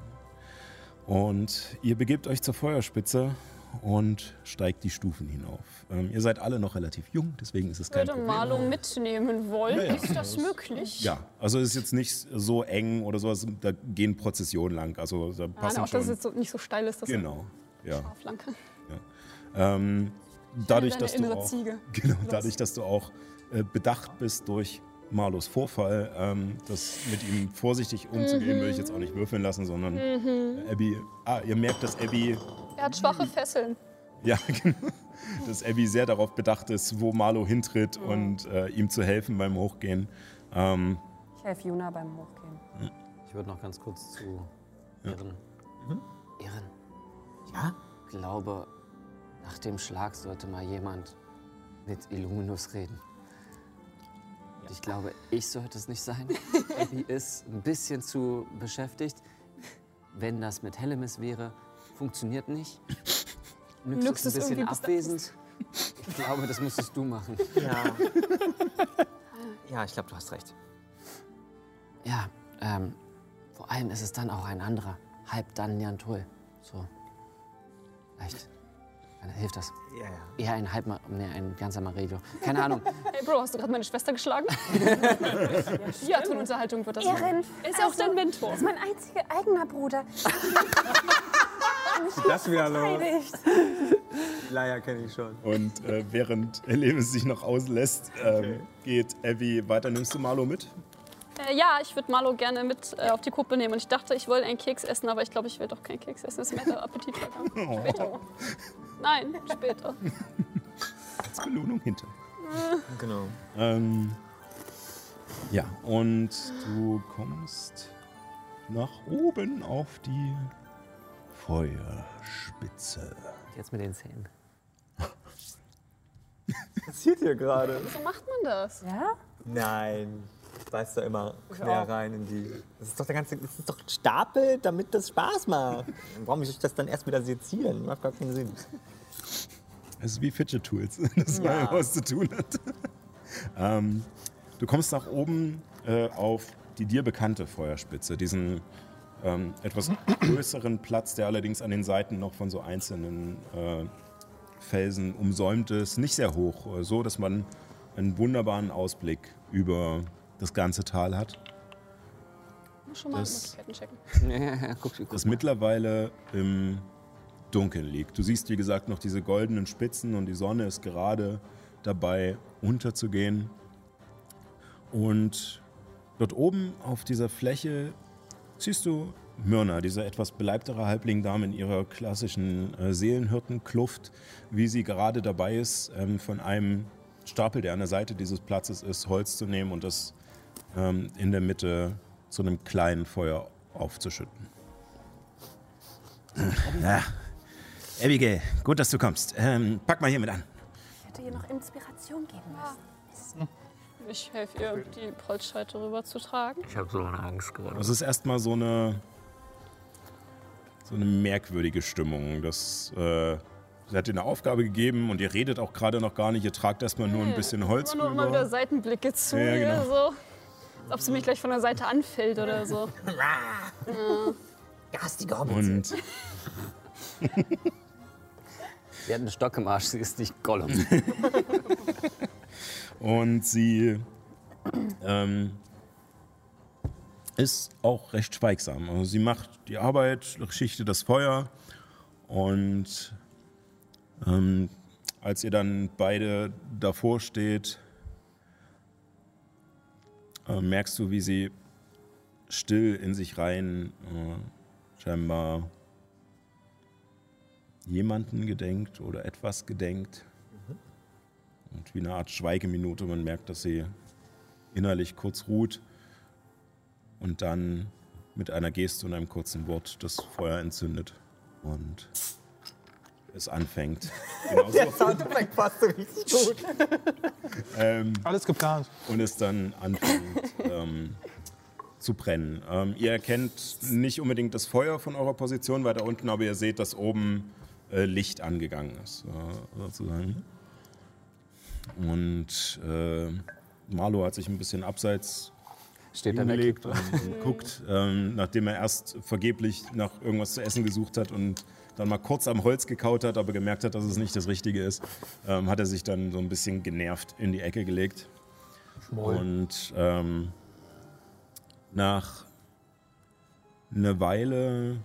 Und ihr begebt euch zur Feuerspitze und steigt die Stufen hinauf. Ähm, ihr seid alle noch relativ jung, deswegen ist es kein Würde Problem. Marlo mitnehmen wollen. Ja, ja. Ist das möglich? Ja, also es ist jetzt nicht so eng oder sowas, da gehen Prozessionen lang, also da Ah, passen auch, schon. dass es jetzt so nicht so steil ist, dass genau, ja. er scharf lang kann. Ähm, dadurch, dass du auch, Ziege. *laughs* genau, dadurch, dass du auch äh, bedacht bist durch Marlos Vorfall, ähm, das mit ihm vorsichtig umzugehen, würde ich jetzt auch nicht würfeln lassen, sondern Mhm. Abby. Ah, ihr merkt, dass Abby, Er hat schwache Fesseln. ja, *laughs* genau, dass Abby sehr darauf bedacht ist, wo Marlo hintritt Mhm. und äh, ihm zu helfen beim Hochgehen. Ähm, Ich helfe Juna beim Hochgehen. Ich würde noch ganz kurz zu Ehren. Ehren, Ja? ich glaube, nach dem Schlag sollte mal jemand mit Illuminus reden. Ich glaube, ich sollte es nicht sein. *laughs* Abby ist ein bisschen zu beschäftigt. Wenn das mit Hellemis wäre, funktioniert nicht. Nyx, Nyx ist ein bisschen irgendwie abwesend. Ich glaube, das müsstest du machen. Ja. ja, ich glaube, du hast recht. Ja, ähm, vor allem ist es dann auch ein anderer. Halb Danjan Tull. So. Vielleicht. Dann hilft das. Ja, ja. Eher ein halb, nee, ein ganzer Maredio. Keine Ahnung. *laughs* Hey Bro, hast du gerade meine Schwester geschlagen? *laughs* ja, Tonunterhaltung wird das. Erin, Er ist ja auch dein Mentor. Das ist mein einziger eigener Bruder. *laughs* Das wieder los. Leier kenne ich schon. Und äh, während Elemis sich noch auslässt, ähm, geht Abby weiter. Nimmst du Marlo mit? Äh, ja, ich würde Marlo gerne mit äh, auf die Kuppe nehmen. Und ich dachte, ich wollte einen Keks essen, aber ich glaube, ich will doch keinen Keks essen. Das ist mir der Appetit vergangen. Später. Nein, später. Als Belohnung hinter. Genau. Ähm, ja, und du kommst nach oben auf die Feuerspitze. Jetzt mit den Zähnen. Was passiert hier gerade? So macht man das. Ja? Nein. Beißt da immer quer rein in die. Das ist doch der ganze. Das ist doch ein Stapel, damit das Spaß macht. Warum muss ich das dann erst wieder sezieren? Macht gar keinen Sinn. Es ist wie Fidget Tools, *laughs* das ja. was zu tun hat. ähm, du kommst nach oben äh, auf die dir bekannte Feuerspitze, diesen ähm, etwas *clears throat* größeren Platz, der allerdings an den Seiten noch von so einzelnen äh, Felsen umsäumt ist. Nicht sehr hoch, äh, so dass man einen wunderbaren Ausblick über das ganze Tal hat. Muss schon mal Das- Möglichkeiten checken. Guck, guck das mittlerweile im Dunkeln liegt. Du siehst, wie gesagt, noch diese goldenen Spitzen und die Sonne ist gerade dabei unterzugehen. Und dort oben auf dieser Fläche siehst du Myrna, diese etwas beleibtere Halblingdame in ihrer klassischen äh, Seelenhirtenkluft, wie sie gerade dabei ist, ähm, von einem Stapel, der an der Seite dieses Platzes ist, Holz zu nehmen und das ähm, in der Mitte zu einem kleinen Feuer aufzuschütten. *laughs* Ja. Abigail, gut, dass du kommst. Ähm, pack mal hier mit an. Ich hätte ihr noch Inspiration geben müssen. Ich helfe ihr, die Holzscheite rüber zu tragen. Ich habe so eine Angst gerade. Das ist erstmal so eine, so eine merkwürdige Stimmung. Das, äh, sie hat dir eine Aufgabe gegeben und ihr redet auch gerade noch gar nicht. Ihr tragt erstmal nur ein bisschen Holz Immer nur immer wieder rüber. Seitenblicke zu Ja, genau. so. Ob sie mich gleich von der Seite anfällt oder so. *laughs* Garstige Hobbits. Und Sie hat einen Stock im Arsch, sie ist nicht Gollum. *laughs* Und sie ähm, ist auch recht schweigsam. Also sie macht die Arbeit, schichtet das Feuer und ähm, als ihr dann beide davor steht, äh, merkst du, wie sie still in sich rein äh, scheinbar jemanden gedenkt oder etwas gedenkt. Und wie eine Art Schweigeminute. Man merkt, dass sie innerlich kurz ruht und dann mit einer Geste und einem kurzen Wort das Feuer entzündet und es anfängt. *laughs* Genauso, Der Soundeffekt passt so richtig gut. ähm, Alles geplant. und es dann anfängt ähm, zu brennen. Ähm, ihr erkennt nicht unbedingt das Feuer von eurer Position weiter unten, aber ihr seht, dass oben äh, Licht angegangen ist, äh, sozusagen. Und äh, Marlo hat sich ein bisschen abseits Steht da hingelegt und, und guckt, ähm, nachdem er erst vergeblich nach irgendwas zu essen gesucht hat und dann mal kurz am Holz gekaut hat, aber gemerkt hat, dass es nicht das Richtige ist, ähm, hat er sich dann so ein bisschen genervt in die Ecke gelegt. Und ähm, nach einer Weile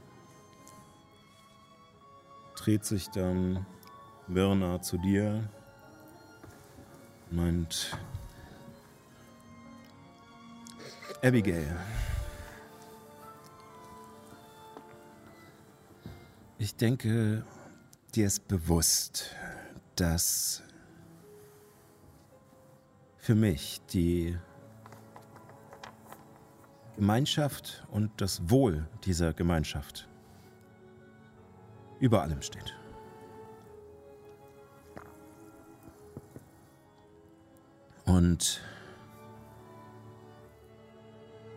dreht sich dann Myrna zu dir und meint, Abigail, ich denke, dir ist bewusst, dass für mich die Gemeinschaft und das Wohl dieser Gemeinschaft über allem steht. Und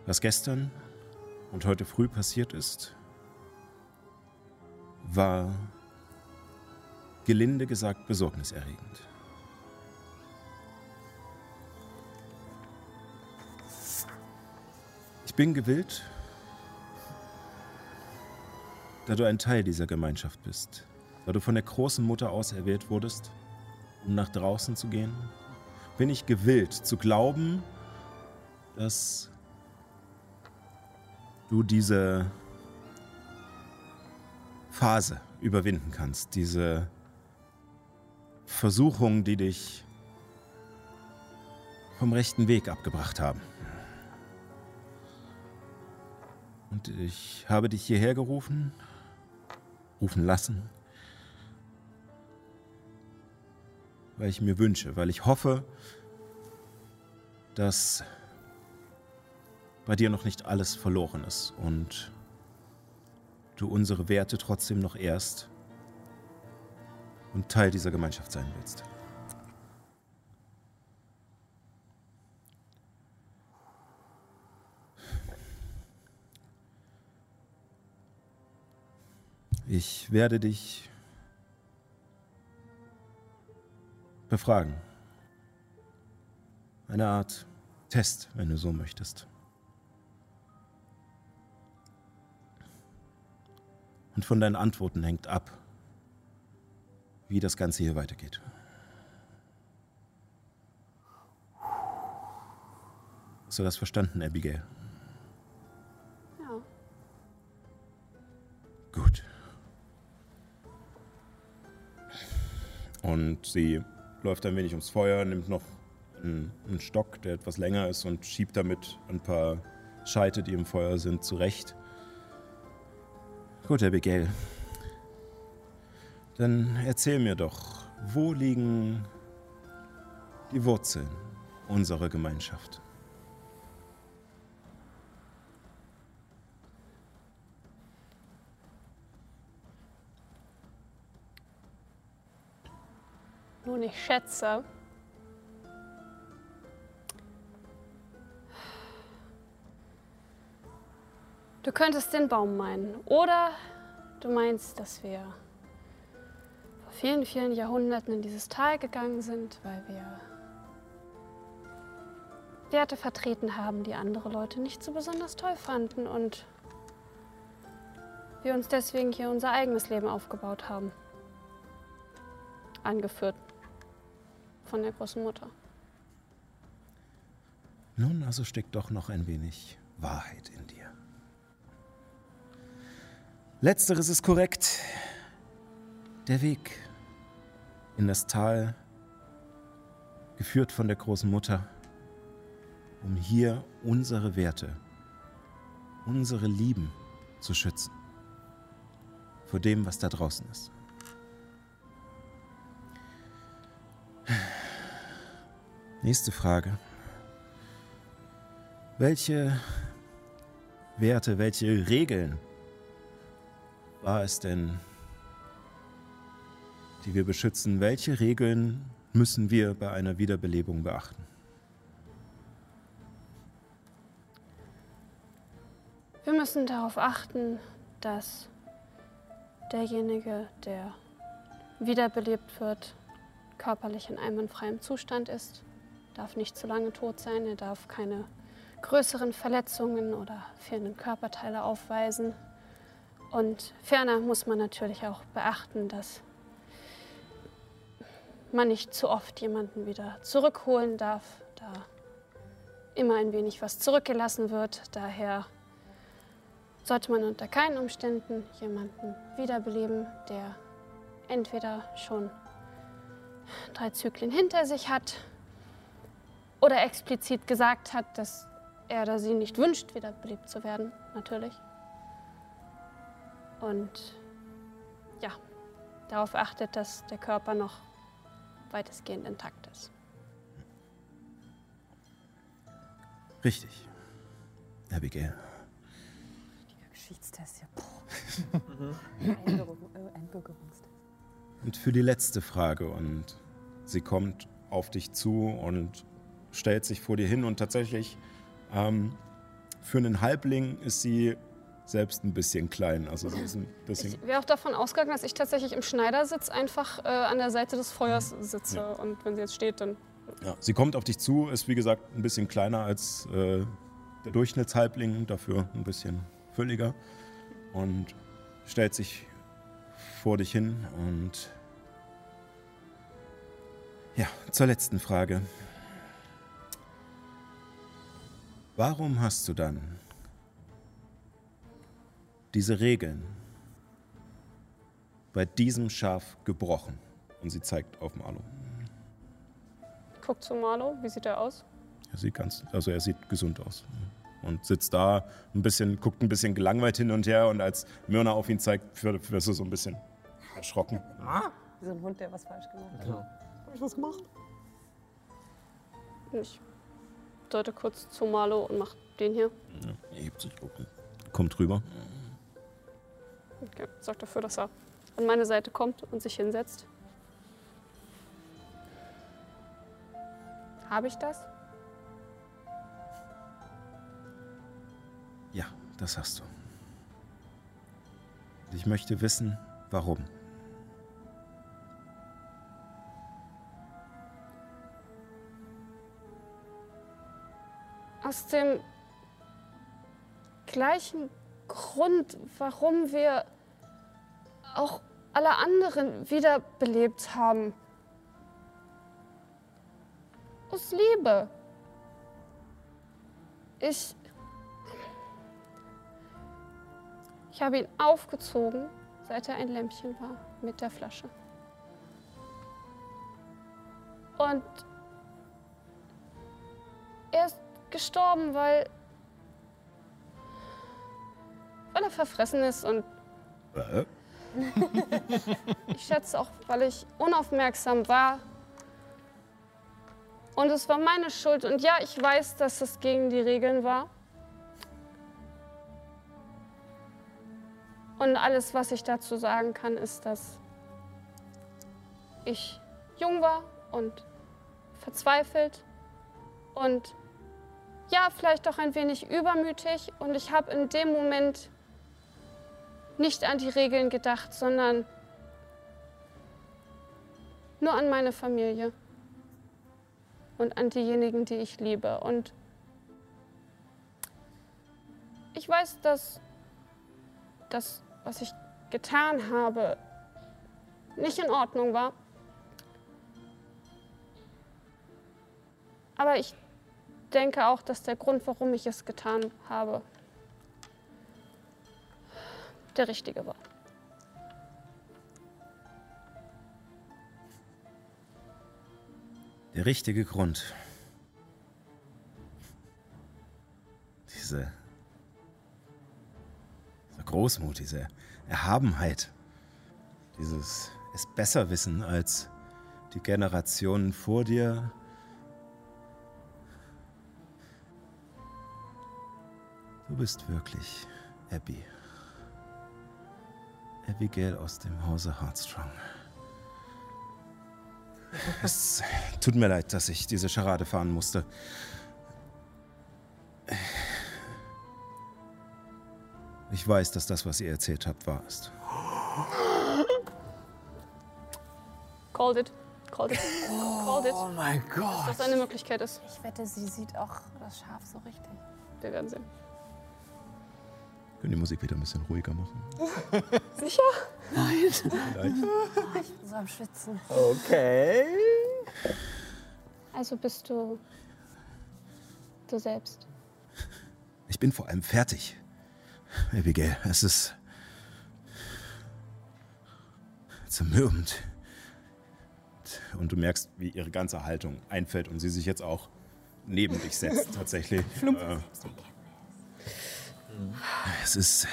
Was gestern und heute früh passiert ist, war gelinde gesagt besorgniserregend. Ich bin gewillt, da du ein Teil dieser Gemeinschaft bist, da du von der großen Mutter auserwählt wurdest, um nach draußen zu gehen, bin ich gewillt zu glauben, dass du diese Phase überwinden kannst, diese Versuchungen, die dich vom rechten Weg abgebracht haben. Und ich habe dich hierher gerufen, rufen lassen, weil ich mir wünsche, weil ich hoffe, dass bei dir noch nicht alles verloren ist und du unsere Werte trotzdem noch erst und Teil dieser Gemeinschaft sein willst. Ich werde dich befragen. Eine Art Test, wenn du so möchtest. Und von deinen Antworten hängt ab, wie das Ganze hier weitergeht. Hast du das verstanden, Abigail? Ja. Gut. Und sie läuft ein wenig ums Feuer, nimmt noch einen, einen Stock, der etwas länger ist, und schiebt damit ein paar Scheite, die im Feuer sind, zurecht. Gut, Abigail. Dann erzähl mir doch, wo liegen die Wurzeln unserer Gemeinschaft? Nun, ich schätze, du könntest den Baum meinen. Oder du meinst, dass wir vor vielen, vielen Jahrhunderten in dieses Tal gegangen sind, weil wir Werte vertreten haben, die andere Leute nicht so besonders toll fanden und wir uns deswegen hier unser eigenes Leben aufgebaut haben. Angeführt von der großen Mutter. Nun, also steckt doch noch ein wenig Wahrheit in dir. Letzteres ist korrekt. Der Weg in das Tal, geführt von der großen Mutter, um hier unsere Werte, unsere Lieben zu schützen vor dem, was da draußen ist. Nächste Frage. Welche Werte, welche Regeln war es denn, die wir beschützen? Welche Regeln müssen wir bei einer Wiederbelebung beachten? Wir müssen darauf achten, dass derjenige, der wiederbelebt wird, körperlich in einwandfreiem Zustand ist, darf nicht zu lange tot sein, er darf keine größeren Verletzungen oder fehlenden Körperteile aufweisen. Und ferner muss man natürlich auch beachten, dass man nicht zu oft jemanden wieder zurückholen darf, da immer ein wenig was zurückgelassen wird. Daher sollte man unter keinen Umständen jemanden wiederbeleben, der entweder schon drei Zyklen hinter sich hat oder explizit gesagt hat, dass er oder sie nicht wünscht, wiederbelebt zu werden, natürlich. Und ja, darauf achtet, dass der Körper noch weitestgehend intakt ist. Richtig. Abigail. Geschichtstest, ja. *laughs* Einbürgerung, äh, Einbürgerungstest. Und für die letzte Frage, und sie kommt auf dich zu und stellt sich vor dir hin und tatsächlich ähm, für einen Halbling ist sie selbst ein bisschen klein. Also sie ist ein bisschen. Ich wäre auch davon ausgegangen, dass ich tatsächlich im Schneidersitz einfach äh, an der Seite des Feuers sitze. Und wenn sie jetzt steht, dann. Ja, sie kommt auf dich zu, ist wie gesagt ein bisschen kleiner als äh, der Durchschnittshalbling, dafür ein bisschen fülliger und stellt sich vor dich hin und ja, zur letzten Frage. Warum hast du dann diese Regeln bei diesem Schaf gebrochen? Und sie zeigt auf Marlo. Guckt zu Marlo, wie sieht er aus? Er sieht ganz, also er sieht gesund aus. Und sitzt da ein bisschen, guckt ein bisschen gelangweilt hin und her und als Myrna auf ihn zeigt, wird- wirst du so ein bisschen erschrocken. Wie so ein Hund, der was falsch gemacht hat. Hab ich was gemacht? Ich deute kurz zu Marlo und mach den hier. Er hebt sich hoch und kommt rüber. Okay. Sorgt dafür, dass er an meine Seite kommt und sich hinsetzt. Habe ich das? Ja, das hast du. Ich möchte wissen, warum. Aus dem gleichen Grund, warum wir auch alle anderen wiederbelebt haben. Aus Liebe. Ich. Ich habe ihn aufgezogen, seit er ein Lämpchen war, mit der Flasche. Und er ist gestorben, weil, weil er verfressen ist und Äh? *laughs* ich schätze auch, weil ich unaufmerksam war. Und es war meine Schuld. Und ja, ich weiß, dass es gegen die Regeln war. Und alles, was ich dazu sagen kann, ist, dass ich jung war und verzweifelt und ja, vielleicht auch ein wenig übermütig. Und ich habe in dem Moment nicht an die Regeln gedacht, sondern nur an meine Familie und an diejenigen, die ich liebe. Und ich weiß, dass das, was ich getan habe, nicht in Ordnung war. Aber ich denke auch, dass der Grund, warum ich es getan habe, der richtige war. Der richtige Grund. Diese, diese Großmut, diese Erhabenheit, dieses es besser wissen als die Generationen vor dir. Du bist wirklich Abby. Abigail aus dem Hause Heartstrong. Es tut mir leid, dass ich diese Scharade fahren musste. Ich weiß, dass das, was ihr erzählt habt, wahr ist. Called it. Called it. Called it. Oh mein Gott. Dass das eine Möglichkeit ist. Ich wette, sie sieht auch das Schaf so richtig. Wir werden sehen. Können die Musik wieder ein bisschen ruhiger machen? *laughs* Sicher? Vielleicht. Ich bin so am Schwitzen. Okay. Also bist du du selbst. Ich bin vor allem fertig. Abigail, es ist zermürbend. Und du merkst, wie ihre ganze Haltung einfällt und sie sich jetzt auch neben dich setzt, tatsächlich. Äh, es ist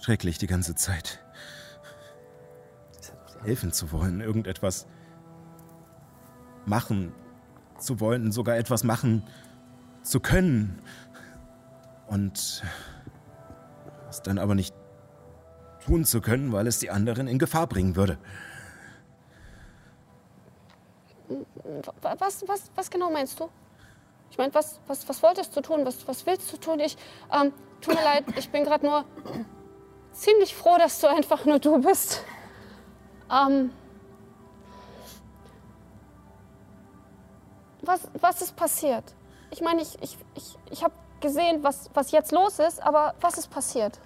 schrecklich die ganze Zeit. Helfen zu wollen, irgendetwas machen zu wollen, sogar etwas machen zu können. Und es dann aber nicht tun zu können, weil es die anderen in Gefahr bringen würde. Wa- Was, was, was genau meinst du? Ich meine, was, was, was wolltest du tun? Was, was willst du tun? Ich, ähm, tut mir leid, ich bin gerade nur ziemlich froh, dass du einfach nur du bist. Ähm, was, was ist passiert? Ich meine, ich, ich, ich, ich habe gesehen, was, was jetzt los ist, aber was ist passiert?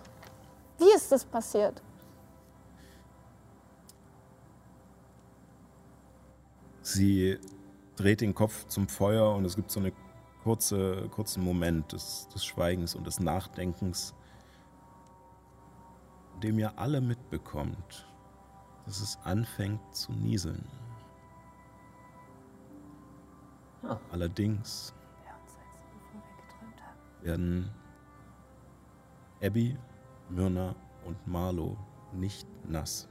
Wie ist das passiert? Sie dreht den Kopf zum Feuer und es gibt so einen kurze, kurzen Moment des, des Schweigens und des Nachdenkens, in dem ihr alle mitbekommt, dass es anfängt zu nieseln. Allerdings werden Abby, Myrna und Marlo nicht nass.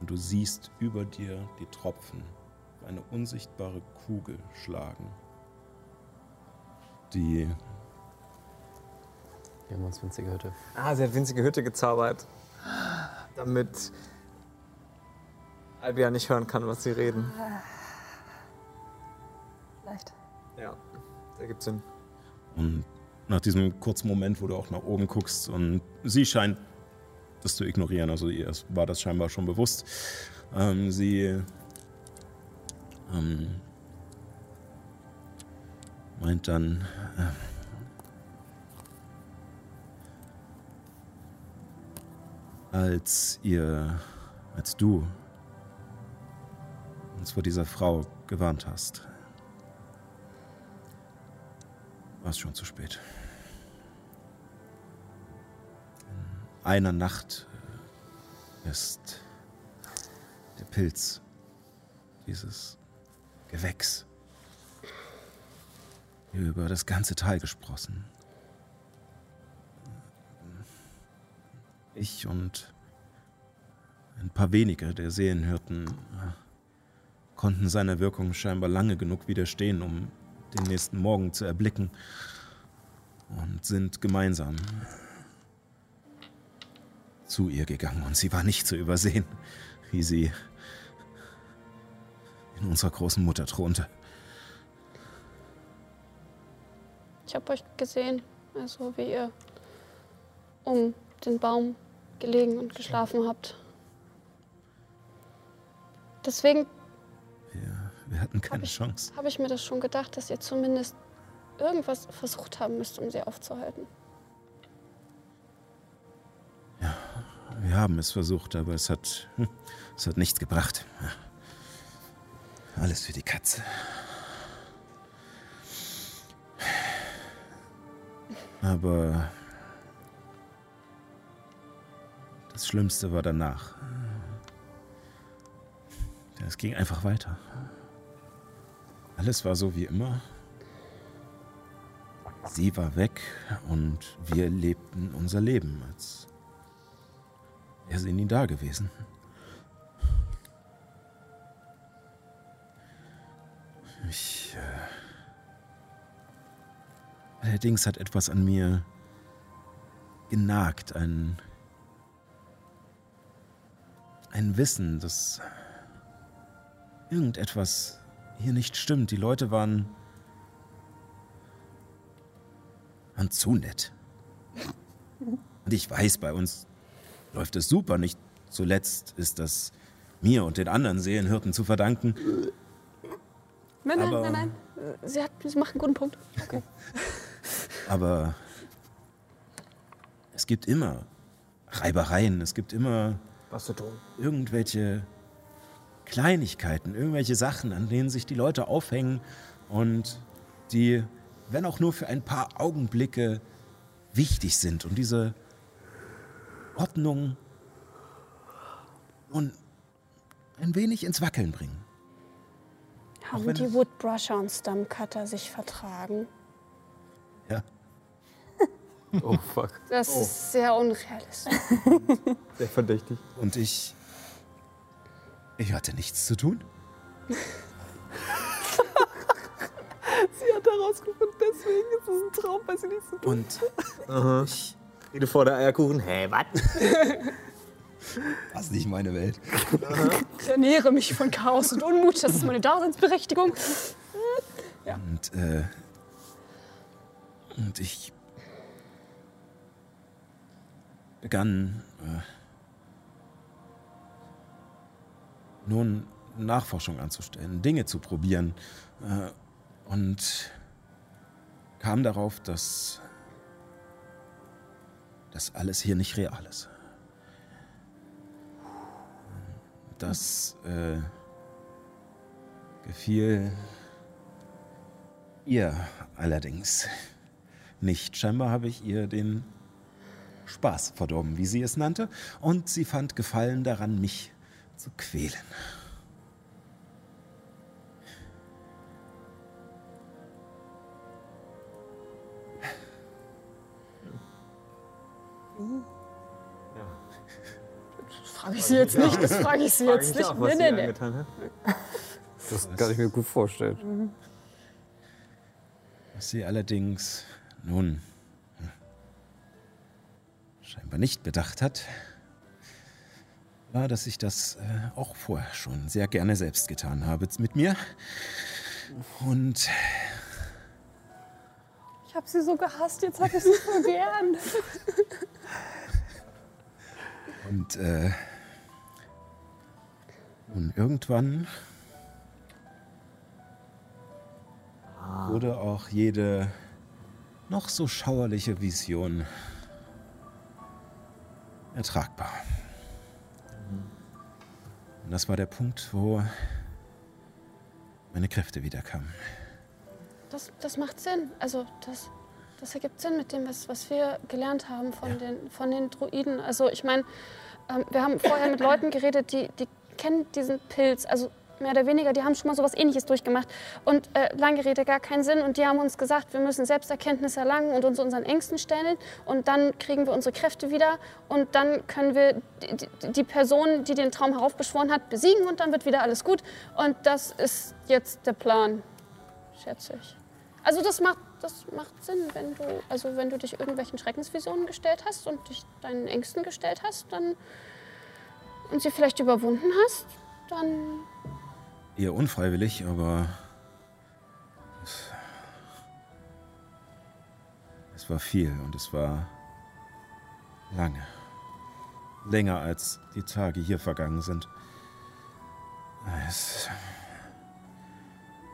Und du siehst über dir die Tropfen eine unsichtbare Kugel schlagen, die Wir haben uns winzige Hütte. Ah, sie hat winzige Hütte gezaubert. Damit Albia nicht hören kann, was sie reden. Vielleicht. Ja, da gibt's Sinn. Und nach diesem kurzen Moment, wo du auch nach oben guckst und sie scheint das zu ignorieren, also ihr war das scheinbar schon bewusst. Ähm, sie ähm, meint dann, äh, als ihr, als du uns vor dieser Frau gewarnt hast, war es schon zu spät. In einer Nacht äh, ist der Pilz, dieses Gewächs, über das ganze Tal gesprossen. Ich und ein paar wenige der Seelenhirten äh, konnten seiner Wirkung scheinbar lange genug widerstehen, um den nächsten Morgen zu erblicken und sind gemeinsam zu ihr gegangen. Und sie war nicht zu übersehen, wie sie in unserer großen Mutter thronte. Ich habe euch gesehen, also wie ihr um den Baum gelegen und geschlafen habt. Deswegen Wir hatten keine Chance. habe ich mir das schon gedacht, dass ihr zumindest irgendwas versucht haben müsst, um sie aufzuhalten. Wir haben es versucht, aber es hat, *laughs* es hat nichts gebracht. Alles für die Katze. Aber das Schlimmste war danach. Es ging einfach weiter. Alles war so wie immer. Sie war weg und wir lebten unser Leben, als wäre sie nie da gewesen. Ich. Allerdings hat etwas an mir genagt, ein. ein Wissen, dass irgendetwas hier nicht stimmt. Die Leute waren. waren zu nett. Und ich weiß, bei uns läuft es super. Nicht zuletzt ist das mir und den anderen Seelenhirten zu verdanken. Nein, nein, Aber- nein, nein. Sie, hat, sie macht einen guten Punkt. Okay. *laughs* Aber es gibt immer Reibereien, es gibt immer Was zu tun. irgendwelche Kleinigkeiten, irgendwelche Sachen, an denen sich die Leute aufhängen und die, wenn auch nur für ein paar Augenblicke, wichtig sind und diese Ordnung und ein wenig ins Wackeln bringen. Haben die Woodbrusher und Stumpcutter sich vertragen? Ja. Oh fuck. Das ist sehr unrealistisch. *laughs* Sehr verdächtig. Und ich. Ich hatte nichts zu tun. *laughs* Sie hat herausgefunden, deswegen ist es ein Traum, weil sie nichts zu tun Und ich. Rede vor der Eierkuchen. Hä, was? Das ist nicht meine Welt. Ich ernähre mich von Chaos und Unmut. Das ist meine Daseinsberechtigung. Und äh, Und ich begann äh, nun Nachforschung anzustellen, Dinge zu probieren äh, und kam darauf, dass das alles hier nicht real ist. Das äh, gefiel ihr allerdings nicht. Scheinbar habe ich ihr den Spaß verdorben, wie sie es nannte, und sie fand Gefallen daran, mich zu quälen. Das frage ich sie jetzt nicht, das frage ich sie jetzt nicht. Nee, nee, nee. Das kann ich mir gut vorstellen. Was sie allerdings nun scheinbar nicht bedacht hat, war, dass ich das äh, auch vorher schon sehr gerne selbst getan habe mit mir. Und Ich habe sie so gehasst, jetzt hat ich sie so gern. *laughs* Und äh, nun irgendwann wurde auch jede noch so schauerliche Vision ertragbar. Und das war der Punkt, wo meine Kräfte wiederkamen. Das, das macht Sinn. Also das, das ergibt Sinn mit dem, was, was wir gelernt haben von, den, von den Druiden. Also ich meine, ähm, wir haben vorher mit Leuten geredet, die, die kennen diesen Pilz. Also mehr oder weniger, die haben schon mal sowas ähnliches durchgemacht. Und äh, lange Rede, gar keinen Sinn. Und die haben uns gesagt, wir müssen Selbsterkenntnis erlangen und uns unseren Ängsten stellen. Und dann kriegen wir unsere Kräfte wieder. Und dann können wir die, die, Person, die den Traum heraufbeschworen hat, besiegen. Und dann wird wieder alles gut. Und das ist jetzt der Plan, schätze ich. Also das macht, das macht Sinn, wenn du, also wenn du dich irgendwelchen Schreckensvisionen gestellt hast und dich deinen Ängsten gestellt hast, dann und sie vielleicht überwunden hast, dann Eher unfreiwillig, aber es, es war viel und es war lange. Länger als die Tage hier vergangen sind. Es,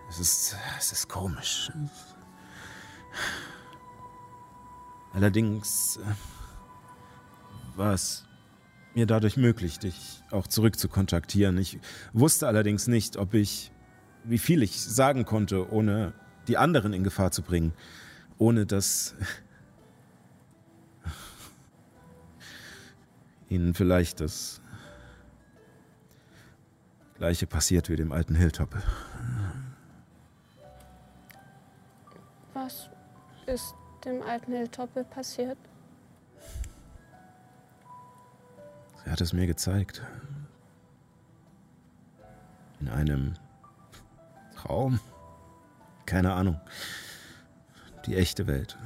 es, ist, es ist komisch. Allerdings äh, war es mir dadurch möglich, dich auch zurück zu kontaktieren. Ich wusste allerdings nicht, ob ich, wie viel ich sagen konnte, ohne die anderen in Gefahr zu bringen, ohne dass ihnen vielleicht das gleiche passiert wie dem alten Hilltoppel. was ist dem alten Hilltoppel passiert? Sie hat es mir gezeigt. In einem Traum. Keine Ahnung. Die echte Welt.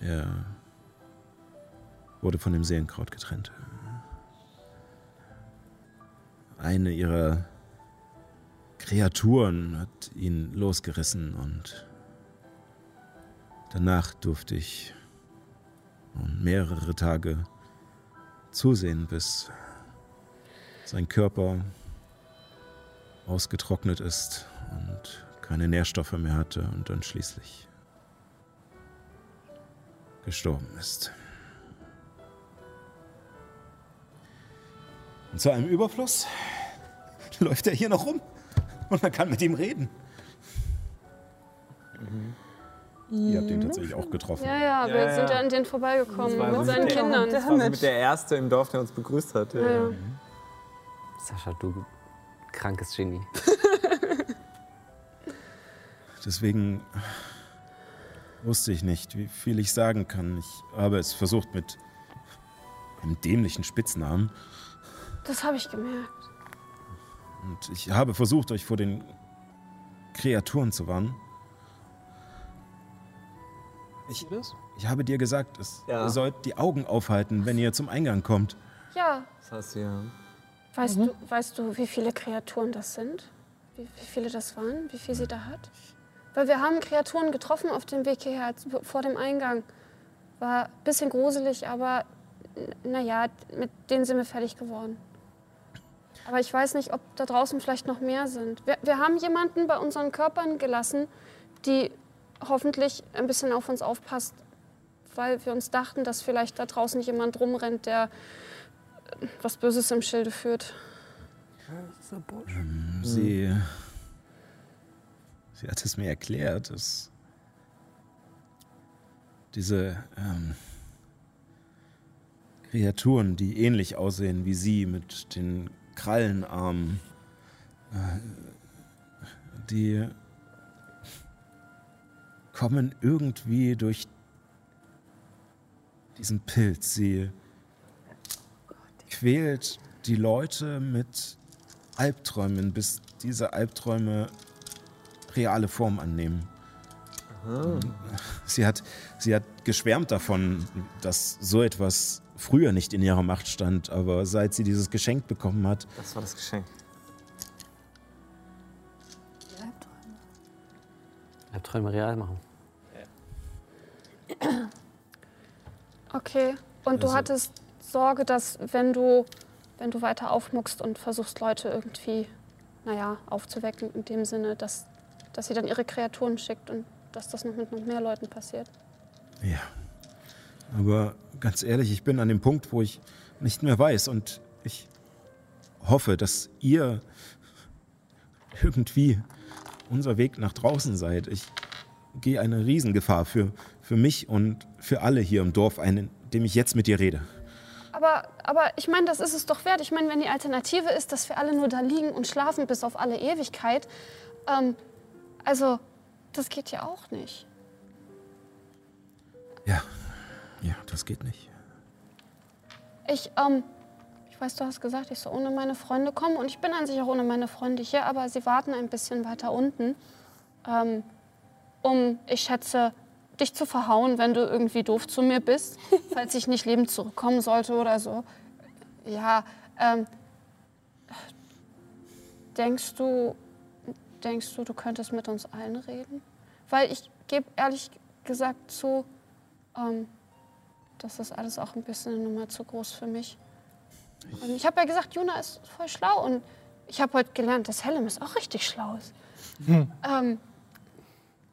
Er wurde von dem Seelenkraut getrennt. Eine ihrer Kreaturen hat ihn losgerissen und danach durfte ich nun mehrere Tage zusehen, bis sein Körper ausgetrocknet ist und keine Nährstoffe mehr hatte und dann schließlich gestorben ist. Und zu einem Überfluss *laughs* läuft er hier noch rum und man kann mit ihm reden. Ihr habt ihn tatsächlich auch getroffen. Ja, ja, wir Ja, sind ja. an denen vorbeigekommen war mit so seinen Kindern. Das war so mit der Erste im Dorf, der uns begrüßt hat. Ja, ja. Sascha, du krankes Genie. *laughs* Deswegen wusste ich nicht, wie viel ich sagen kann. Ich habe es versucht mit einem dämlichen Spitznamen. Das habe ich gemerkt. Und ich habe versucht, euch vor den Kreaturen zu warnen. Ich, ich habe dir gesagt, es, Ja. ihr sollt die Augen aufhalten, wenn ihr zum Eingang kommt. Ja, Das hast du ja. weißt, du, weißt du, wie viele Kreaturen das sind? wie, wie viele das waren, wie viel sie da hat? Weil wir haben Kreaturen getroffen auf dem Weg hierher, vor dem Eingang. War ein bisschen gruselig, aber naja, mit denen sind wir fertig geworden. Aber ich weiß nicht, ob da draußen vielleicht noch mehr sind. Wir, wir haben jemanden bei unseren Körpern gelassen, die hoffentlich ein bisschen auf uns aufpasst, weil wir uns dachten, dass vielleicht da draußen jemand rumrennt, der äh, was Böses im Schilde führt. Sie, sie hat es mir erklärt, dass diese ähm, Kreaturen, die ähnlich aussehen wie sie, mit den Krallenarmen, äh, die kommen irgendwie durch diesen Pilz. Sie quält die Leute mit Albträumen, bis diese Albträume reale Form annehmen. Sie hat, sie hat geschwärmt davon, dass so etwas früher nicht in ihrer Macht stand, aber seit sie dieses Geschenk bekommen hat, Das war das Geschenk. Albträume real machen. Okay. Und du Also- hattest Sorge, dass wenn du, wenn du weiter aufmuckst und versuchst, Leute irgendwie, naja, aufzuwecken, in dem Sinne, dass, dass sie dann ihre Kreaturen schickt und dass das noch mit noch mehr Leuten passiert. Ja. Aber ganz ehrlich, ich bin an dem Punkt, wo ich nicht mehr weiß und ich hoffe, dass ihr irgendwie unser Weg nach draußen seid. Ich gehe eine Riesengefahr für, für mich und für alle hier im Dorf ein, in dem ich jetzt mit dir rede. Aber, aber ich meine, das ist es doch wert. Ich meine, wenn die Alternative ist, dass wir alle nur da liegen und schlafen bis auf alle Ewigkeit, ähm, also, das geht ja auch nicht. Ja, ja, das geht nicht. Ich, ähm, ich weiß, du hast gesagt, ich soll ohne meine Freunde kommen und ich bin an sich auch ohne meine Freunde hier, aber sie warten ein bisschen weiter unten, ähm, um, ich schätze, dich zu verhauen, wenn du irgendwie doof zu mir bist, *laughs* falls ich nicht lebend zurückkommen sollte oder so. Ja, ähm, denkst du, denkst du, du könntest mit uns allen reden? Weil ich gebe ehrlich gesagt zu, ähm, das ist alles auch ein bisschen eine Nummer zu groß für mich. Und ich habe ja gesagt, Juna ist voll schlau und ich habe heute gelernt, dass Hellemis auch richtig schlau ist. Ähm,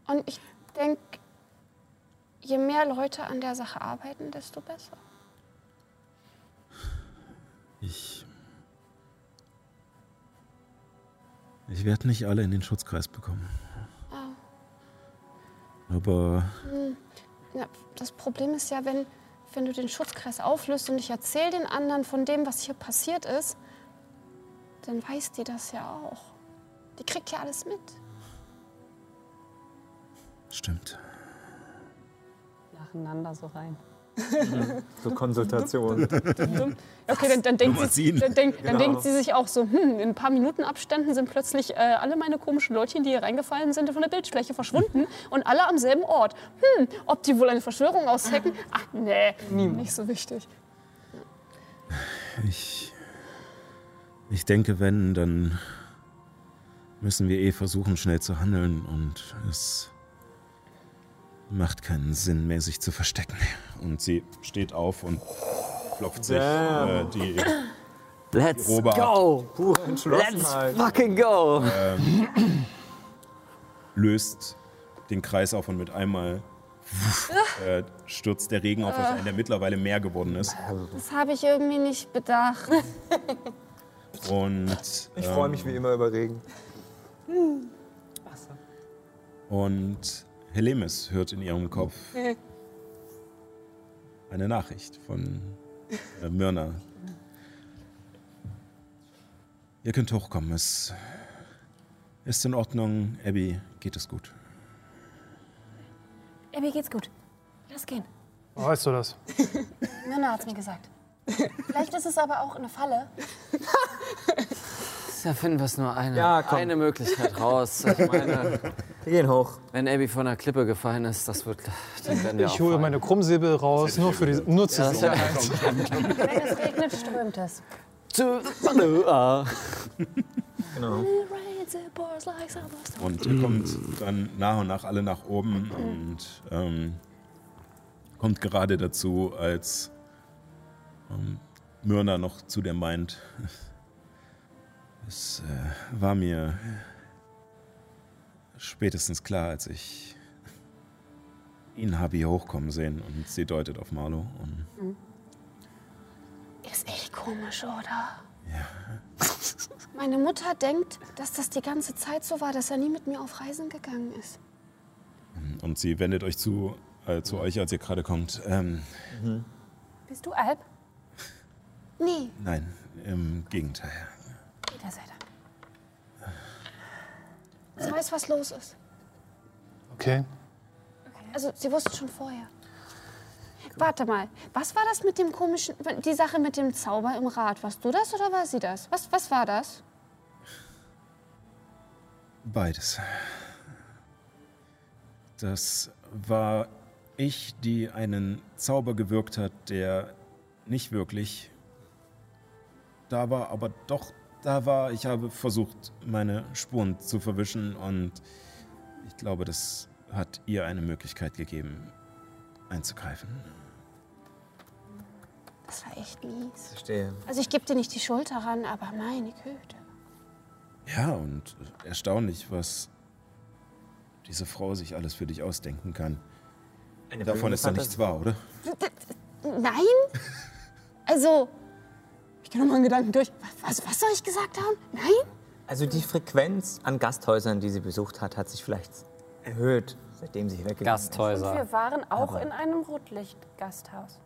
und ich denke, je mehr Leute an der Sache arbeiten, desto besser. Ich. Ich werde nicht alle in den Schutzkreis bekommen. Aber Ja, das Problem ist ja, wenn, wenn du den Schutzkreis auflöst und ich erzähle den anderen von dem, was hier passiert ist, dann weiß die das ja auch. Die kriegt ja alles mit. stimmt. Nacheinander so rein. *laughs* So Konsultation. Okay, dann, dann, denkt, sie, dann, denkt, dann Genau. denkt sie sich auch so, hm, in ein paar Minuten Abständen sind plötzlich äh, alle meine komischen Leutchen, die hier reingefallen sind, von der Bildfläche verschwunden und alle am selben Ort. Hm, ob die wohl eine Verschwörung aushacken? Ach, nee, nicht so wichtig. Ich. Ich denke, wenn, dann müssen wir eh versuchen, schnell zu handeln und es macht keinen Sinn mehr, sich zu verstecken. Und sie steht auf und klopft sich äh, die Let's Robe ab. go! Pure Let's Entschlossenheit. fucking go! löst den Kreis auf und mit einmal äh, stürzt der Regen auf euch ein, der mittlerweile mehr geworden ist. Das habe ich irgendwie nicht bedacht. Und, Ich freue ähm, mich wie immer über Regen. Und Helemis hört in ihrem Kopf eine Nachricht von äh, Myrna. Ihr könnt hochkommen. Es ist in Ordnung. Abby, geht es gut. Mir geht's gut. Lass gehen. Weißt du das? *laughs* Männer hat's mir gesagt. Vielleicht ist es aber auch eine Falle. *laughs* Da finden wir es nur eine, Ja, eine Möglichkeit raus. Ich meine, Wir gehen hoch. wenn Abby von der Klippe gefallen ist, das wird, dann Ich hole meine Krummsäbel raus, nur, für die, nur zur Ja, *laughs* Wenn es regnet, strömt es. Zu-. Genau. Und ihr kommt dann nach und nach alle nach oben und ähm, kommt gerade dazu, als ähm, Myrna noch zu dir meint, es äh, war mir spätestens klar, als ich ihn habe hier hochkommen sehen und sie deutet auf Marlo. Und Ist echt komisch, oder? Ja. Meine Mutter denkt, dass das die ganze Zeit so war, dass er nie mit mir auf Reisen gegangen ist. Und sie wendet euch zu, äh, zu euch, als ihr gerade kommt. Ähm, Bist du Alp? *laughs* Nee, nein, im Gegenteil. Peter sei Dank. Sie weiß, was los ist. Okay. Also, sie wusste schon vorher. Warte mal, was war das mit dem komischen, die Sache mit dem Zauber im Rad? Warst du das oder war sie das? Was, was war das? Beides. Das war ich, die einen Zauber gewirkt hat, der nicht wirklich da war, aber doch da war. Ich habe versucht, meine Spuren zu verwischen und ich glaube, das hat ihr eine Möglichkeit gegeben, einzugreifen. Das war echt mies. Verstehe. Also, ich gebe dir nicht die Schuld daran, aber meine Güte. Ja, und erstaunlich, was diese Frau sich alles für dich ausdenken kann. Eine Davon ist da nichts wahr, oder? Nein? Also, ich gehe nochmal einen Gedanken durch. Was, was soll ich gesagt haben? Nein? Also die Frequenz an Gasthäusern, die sie besucht hat, hat sich vielleicht erhöht, seitdem sie weggegangen Gasthäuser. Wir waren auch in einem Rotlicht-Gasthaus.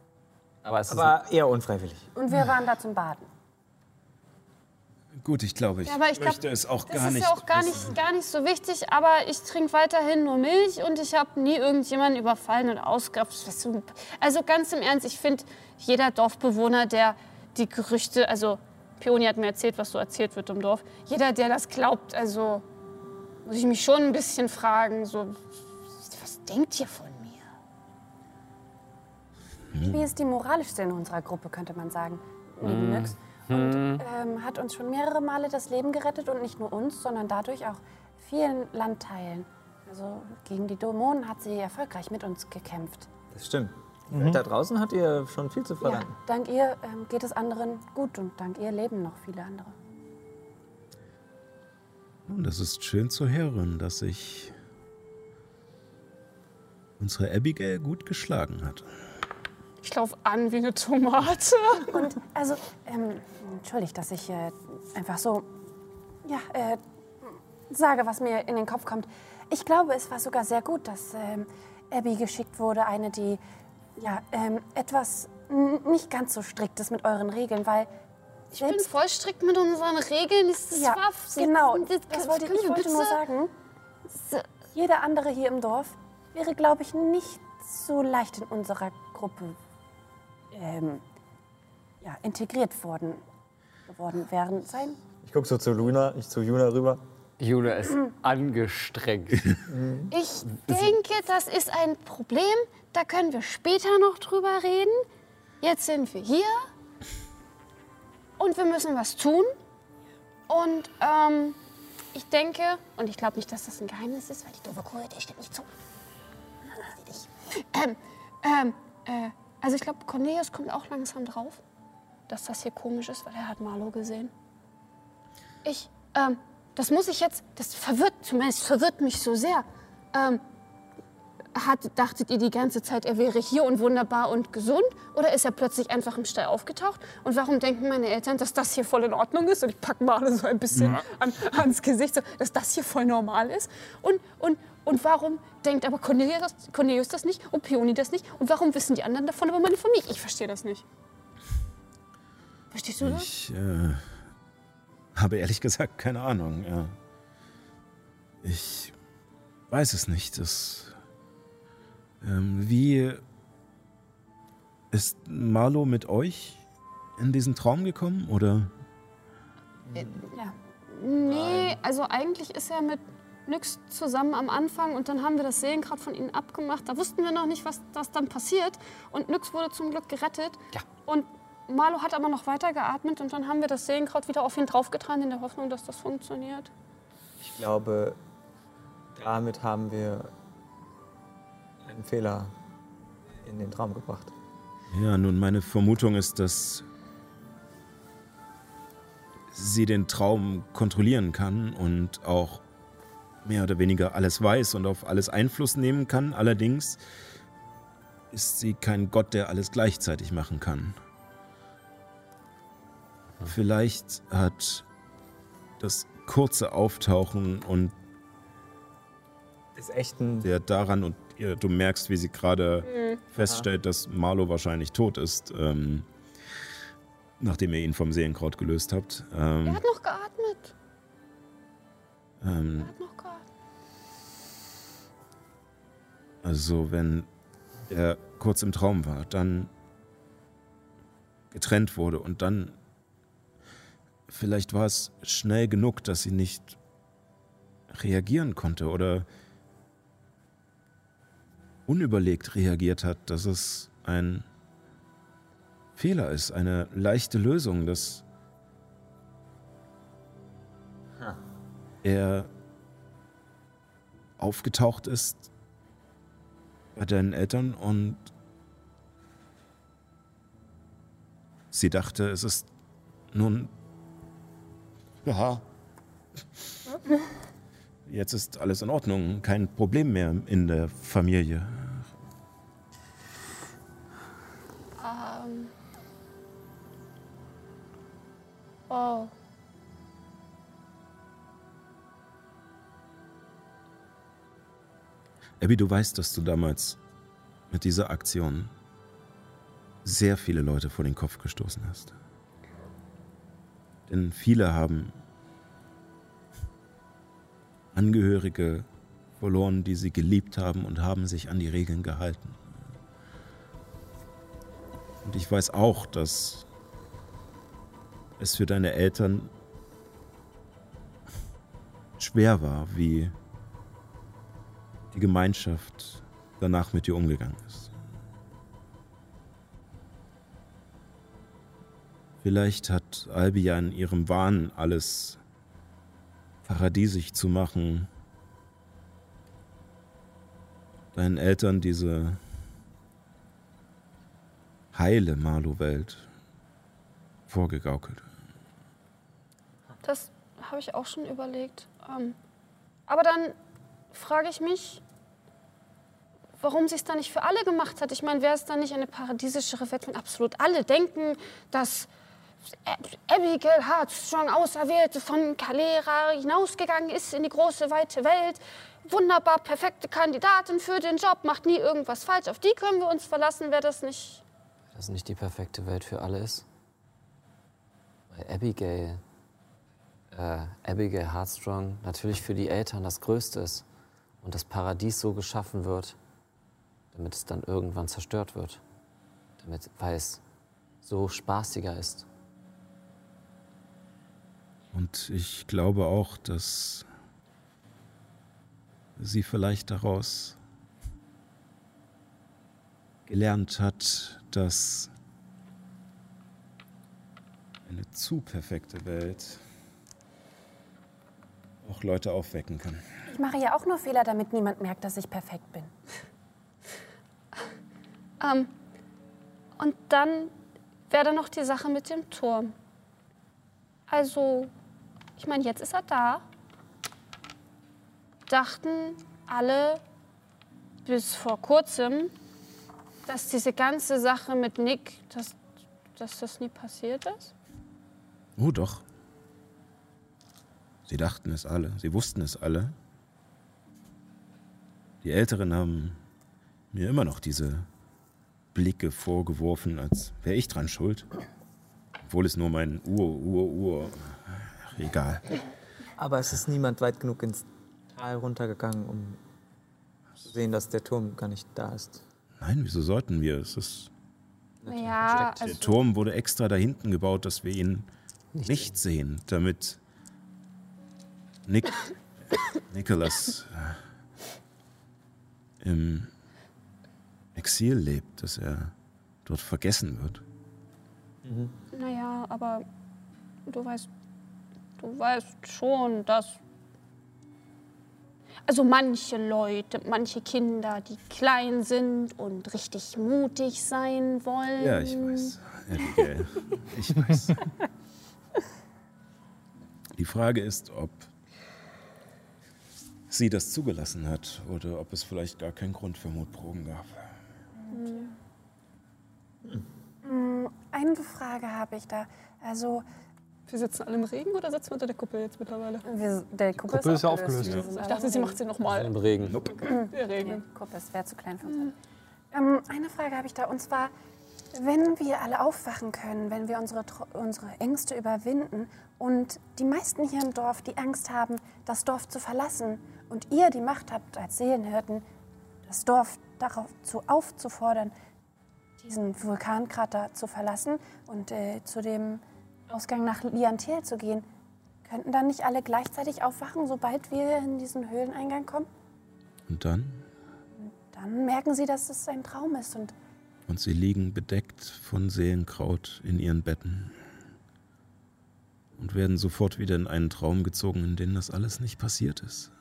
Aber es ist. ist Aber eher unfreiwillig. Und wir waren da zum Baden. Gut, ich glaube, ich, Ja, aber ich glaub, möchte es auch Das gar ist nicht. ja auch gar nicht, gar nicht so wichtig, aber ich trinke weiterhin nur Milch und ich habe nie irgendjemanden überfallen und ausgeraubt. Also ganz im Ernst, ich finde, jeder Dorfbewohner, der die Gerüchte, also Peony hat mir erzählt, was so erzählt wird im Dorf, jeder, der das glaubt, also muss ich mich schon ein bisschen fragen, so, was denkt ihr von mir? Wie ist die moralischste in unserer Gruppe, könnte man sagen. Neben Nyx. Und ähm, hat uns schon mehrere Male das Leben gerettet und nicht nur uns, sondern dadurch auch vielen Landteilen. Also gegen die Dämonen hat sie erfolgreich mit uns gekämpft. Das stimmt. Da draußen hat ihr schon viel zu Ja, verdanken. dank ihr ähm, geht es anderen gut und dank ihr leben noch viele andere. Und das ist schön zu hören, dass sich unsere Abigail gut geschlagen hat. Ich laufe an wie eine Tomate. *laughs* Und also, ähm, entschuldigt, dass ich äh, einfach so, ja, äh, sage, was mir in den Kopf kommt. Ich glaube, es war sogar sehr gut, dass ähm, Abby geschickt wurde, eine, die, ja, ähm, etwas nicht ganz so strikt ist mit euren Regeln, weil Ich bin voll strikt mit unseren Regeln. Das ja, war genau, das, das wollte ich, ich wollte nur sagen. Jeder andere hier im Dorf wäre, glaube ich, nicht so leicht in unserer Gruppe ähm, ja, integriert worden, worden wären sein. Ich gucke so zu Luna, ich zu Juna rüber. Juna ist angestrengt. Ich denke, das ist ein Problem. Da können wir später noch drüber reden. Jetzt sind wir hier und wir müssen was tun. Und ähm, ich denke, und ich glaube nicht, dass das ein Geheimnis ist, weil die doofe Kuh, der steht nicht zu. Ähm, ähm, äh, also ich glaube, Cornelius kommt auch langsam drauf, dass das hier komisch ist, weil er hat Marlo gesehen. Ich, ähm, das muss ich jetzt, das verwirrt, zumindest verwirrt mich so sehr. Ähm, hat, dachtet ihr die ganze Zeit, er wäre hier und wunderbar und gesund? Oder ist er plötzlich einfach im Stall aufgetaucht? Und warum denken meine Eltern, dass das hier voll in Ordnung ist? Und ich packe Marle so ein bisschen an, ans Gesicht, so, dass das hier voll normal ist. Und, und, und warum denkt aber Cornelius das, Cornelius das nicht und Peony das nicht? Und warum wissen die anderen davon über meine Familie? Ich verstehe das nicht. Verstehst du das? Ich äh, habe ehrlich gesagt keine Ahnung. Ja. Ich weiß es nicht. Das, ähm, wie ist Marlo mit euch in diesen Traum gekommen? Oder? Ja. Nee, also eigentlich ist er mit Nyx zusammen am Anfang und dann haben wir das Sehen gerade von ihnen abgemacht. Da wussten wir noch nicht, was das dann passiert. Und Nyx wurde zum Glück gerettet. Ja. Und Marlo hat aber noch weiter geatmet und dann haben wir das Seelenkraut wieder auf ihn draufgetragen in der Hoffnung, dass das funktioniert. Ich glaube, damit haben wir einen Fehler in den Traum gebracht. Ja, nun, meine Vermutung ist, dass sie den Traum kontrollieren kann und auch mehr oder weniger alles weiß und auf alles Einfluss nehmen kann. Allerdings ist sie kein Gott, der alles gleichzeitig machen kann. Vielleicht hat das kurze Auftauchen und Des echten. der daran und ihr, du merkst, wie sie gerade feststellt, dass Marlo wahrscheinlich tot ist, ähm, nachdem ihr ihn vom Seelenkraut gelöst habt. Er Ähm, hat noch geatmet. ähm, Er hat noch geatmet. also wenn er kurz im Traum war, dann getrennt wurde und dann vielleicht war es schnell genug, dass sie nicht reagieren konnte oder unüberlegt reagiert hat, dass es ein Fehler ist, eine leichte Lösung, dass er aufgetaucht ist bei deinen Eltern und sie dachte, es ist nun ja. Jetzt ist alles in Ordnung, kein Problem mehr in der Familie. Ähm. Oh. Abby, du weißt, dass du damals mit dieser Aktion sehr viele Leute vor den Kopf gestoßen hast. Denn viele haben Angehörige verloren, die sie geliebt haben und haben sich an die Regeln gehalten. Und ich weiß auch, dass es für deine Eltern schwer war, wie die Gemeinschaft danach mit dir umgegangen ist. Vielleicht hat Albi ja in ihrem Wahn alles paradiesisch zu machen, deinen Eltern diese heile Marlow-Welt vorgegaukelt. Das habe ich auch schon überlegt. Ähm, aber dann frage ich mich, warum sie es dann nicht für alle gemacht hat. Ich meine, wäre es dann nicht eine paradiesischere Welt, wenn absolut alle denken, dass Abigail Hartstrong, Auserwählte von Calera, hinausgegangen ist in die große, weite Welt. Wunderbar, perfekte Kandidatin für den Job, macht nie irgendwas falsch. Auf die können wir uns verlassen, wäre das nicht... Das nicht die perfekte Welt für alle ist. Weil Abigail, äh, Abigail Heartstrong natürlich für die Eltern das Größte ist und das Paradies so geschaffen wird, damit es dann irgendwann zerstört wird. Damit, weil es so spaßiger ist. Und ich glaube auch, dass sie vielleicht daraus gelernt hat, dass eine zu perfekte Welt auch Leute aufwecken kann. Ich mache ja auch nur Fehler, damit niemand merkt, dass ich perfekt bin. *laughs* Ähm, und dann wäre da noch die Sache mit dem Turm. Also, ich meine, jetzt ist er da. Dachten alle bis vor kurzem, dass diese ganze Sache mit Nick, dass, dass das nie passiert ist? Oh doch. Sie dachten es alle, sie wussten es alle. Die Älteren haben mir immer noch diese Blicke vorgeworfen, als wäre ich dran schuld. Obwohl es nur mein Ur, Ur, Ur. Ach, egal. Aber es ist niemand weit genug ins Tal runtergegangen, um zu sehen, dass der Turm gar nicht da ist. Nein, wieso sollten wir? Es ist, Ja, der also, Turm wurde extra da hinten gebaut, dass wir ihn nicht, sehen, damit Nick, Nicholas äh, im Exil lebt, dass er dort vergessen wird. Naja, aber du weißt, du weißt schon, dass. Also manche Leute, manche Kinder, die klein sind und richtig mutig sein wollen. Ja, ich weiß. Abigail. Ich weiß. Die Frage ist, ob sie das zugelassen hat oder ob es vielleicht gar keinen Grund für Mutproben gab. Eine Frage habe ich da. Also, Wir sitzen alle im Regen oder sitzen wir unter der Kuppel jetzt mittlerweile? wir, der Kuppel, Kuppel ist ja aufgelöst. Wir sind Ich dachte, sie macht sie nochmal. Im Regen. Der Regen. Nee, Kuppel, es wäre zu klein für uns. Ähm, eine Frage habe ich da, und zwar, wenn wir alle aufwachen können, wenn wir unsere, unsere Ängste überwinden und die meisten hier im Dorf, die Angst haben, das Dorf zu verlassen und ihr die Macht habt als Seelenhirten, das Dorf darauf zu aufzufordern, diesen Vulkankrater zu verlassen und äh, zu dem Ausgang nach Liantel zu gehen, könnten dann nicht alle gleichzeitig aufwachen, sobald wir in diesen Höhleneingang kommen? Und dann? Dann merken sie, dass es ein Traum ist und Und sie liegen bedeckt von Seelenkraut in ihren Betten und werden sofort wieder in einen Traum gezogen, in dem das alles nicht passiert ist.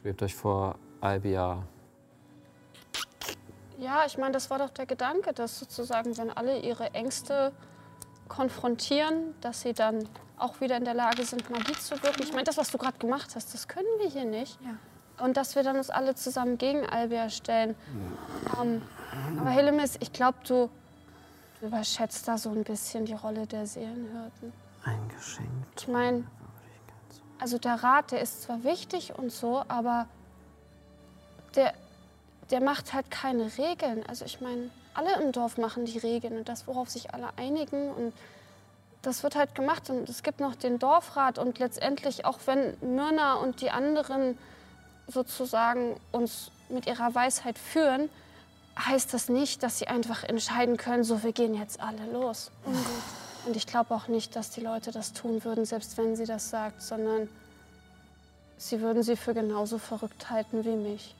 Schwebt euch vor Albia. Ja, ich meine, das war doch der Gedanke, dass sozusagen, wenn alle ihre Ängste konfrontieren, dass sie dann auch wieder in der Lage sind, Magie zu wirken. Ich meine, das, was du gerade gemacht hast, das können wir hier nicht. Und dass wir dann uns alle zusammen gegen Albia stellen. Ähm, aber Helemis, ich glaube, du, du überschätzt da so ein bisschen die Rolle der Seelenhirten. Eingeschenkt. Ich meine, also der Rat, der ist zwar wichtig und so, aber der, der macht halt keine Regeln. Also ich meine, alle im Dorf machen die Regeln und das, worauf sich alle einigen und das wird halt gemacht und es gibt noch den Dorfrat und letztendlich, auch wenn Myrna und die anderen sozusagen uns mit ihrer Weisheit führen, heißt das nicht, dass sie einfach entscheiden können, so wir gehen jetzt alle los. Und ich glaube auch nicht, dass die Leute das tun würden, selbst wenn sie das sagt, sondern sie würden sie für genauso verrückt halten wie mich.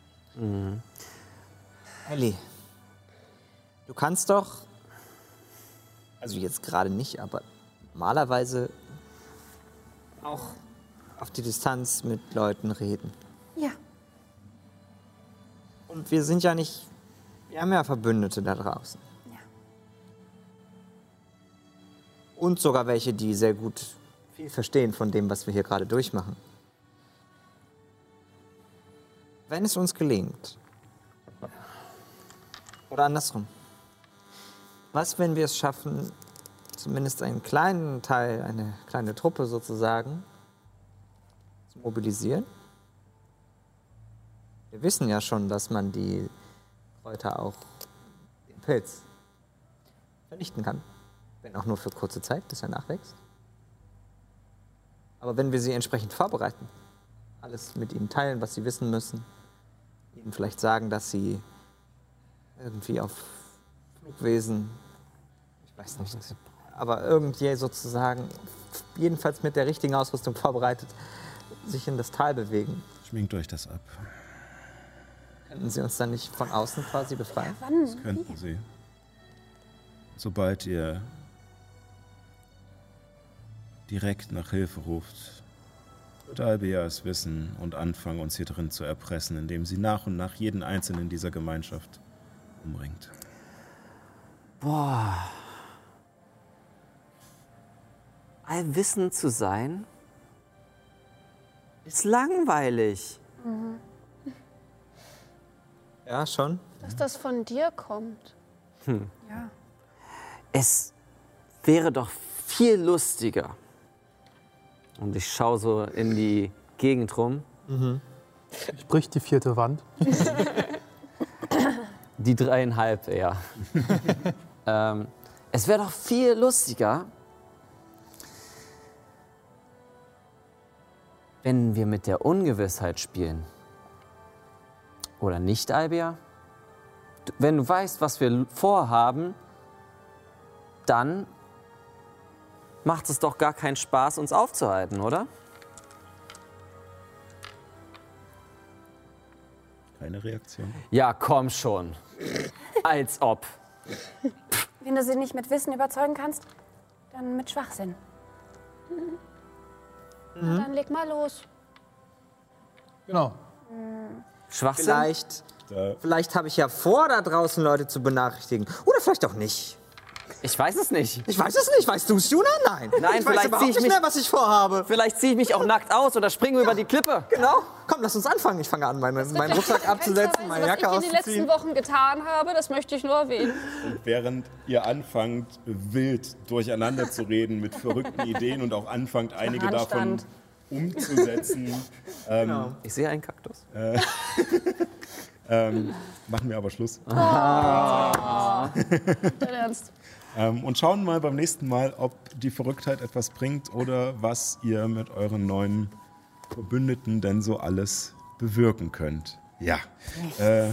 Ellie, du kannst doch, also jetzt gerade nicht, aber normalerweise auch auf die Distanz mit Leuten reden. ja, Und wir sind ja nicht, wir haben ja Verbündete da draußen. Ja. Und sogar welche, die sehr gut viel verstehen von dem, was wir hier gerade durchmachen. Wenn es uns gelingt, oder andersrum, was, wenn wir es schaffen, zumindest einen kleinen Teil, eine kleine Truppe sozusagen, zu mobilisieren? Wir wissen ja schon, dass man die Kräuter auch den Pilz vernichten kann. Wenn auch nur für kurze Zeit, bis er nachwächst. Aber wenn wir sie entsprechend vorbereiten, alles mit ihnen teilen, was sie wissen müssen, ihnen vielleicht sagen, dass sie irgendwie auf Flugwesen, ich weiß nicht, aber irgendwie sozusagen, jedenfalls mit der richtigen Ausrüstung vorbereitet, sich in das Tal bewegen. Schminkt euch das ab. Könnten sie uns dann nicht von außen quasi befreien? wann? Könnten sie. Sobald ihr direkt nach Hilfe ruft, wird Albia es wissen und anfangen, uns hier drin zu erpressen, indem sie nach und nach jeden Einzelnen dieser Gemeinschaft umbringt. Boah. Allwissend zu sein ist langweilig. Ja, schon. Dass das von dir kommt. Ja. Es wäre doch viel lustiger. Und ich schaue so in die Gegend rum. Sprich die vierte Wand. *laughs* Die dreieinhalb eher. *laughs* ähm, es wäre doch viel lustiger, wenn wir mit der Ungewissheit spielen. Oder nicht, Albia? Wenn du weißt, was wir vorhaben, dann macht es doch gar keinen Spaß, uns aufzuhalten, oder? Keine Reaktion. Ja, komm schon. Als ob. wenn du sie nicht mit Wissen überzeugen kannst, dann mit Schwachsinn. Na, Dann leg mal los. Genau. Schwachsinn? Vielleicht, vielleicht habe ich ja vor, da draußen Leute zu benachrichtigen. Oder vielleicht auch nicht. Ich weiß es nicht. Ich weiß es nicht. Weißt du es, Juna? Nein. Nein, ich weiß vielleicht überhaupt ich nicht mich- mehr, was ich vorhabe. Vielleicht ziehe ich mich auch nackt aus oder springe über die Klippe. Genau. Komm, lass uns anfangen. Ich fange an, meine, meinen Rucksack abzusetzen, meine Jacke Was ich in den letzten auszuziehen. Wochen getan habe, das möchte ich nur erwähnen. Während ihr anfangt, wild durcheinander zu reden mit verrückten *laughs* Ideen und auch anfangt, einige davon umzusetzen, *laughs* ähm, Ich sehe einen Kaktus. *laughs* ähm, machen wir aber Schluss. Dein Ernst. Ähm, und schauen mal beim nächsten Mal, ob die Verrücktheit etwas bringt oder was ihr mit euren neuen Verbündeten denn so alles bewirken könnt. Ja, äh,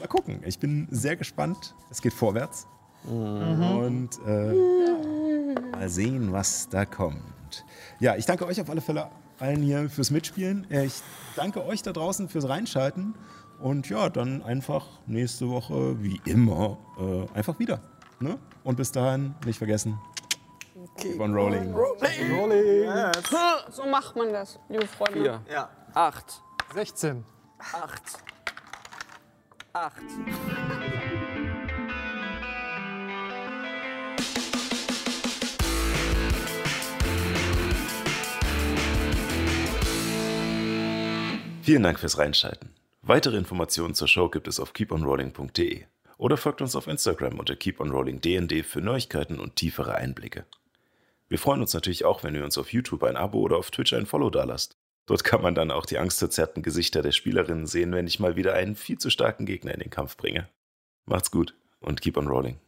mal gucken. Ich bin sehr gespannt. Es geht vorwärts. Und äh, mal sehen, was da kommt. Ja, ich danke euch auf alle Fälle allen hier fürs Mitspielen. Ich danke euch da draußen fürs Reinschalten. Und ja, dann einfach nächste Woche, wie immer, äh, einfach wieder. Ne? Und bis dahin, nicht vergessen, keep on rolling. So macht man das, liebe Freunde. Vier, Ja. acht, 16. acht, acht. Vielen Dank fürs Reinschalten. Weitere Informationen zur Show gibt es auf keeponrolling.de oder folgt uns auf Instagram unter keeponrollingdnd für Neuigkeiten und tiefere Einblicke. Wir freuen uns natürlich auch, wenn ihr uns auf YouTube ein Abo oder auf Twitch ein Follow dalasst. Dort kann man dann auch die angstverzerrten Gesichter der Spielerinnen sehen, wenn ich mal wieder einen viel zu starken Gegner in den Kampf bringe. Macht's gut und keep on rolling.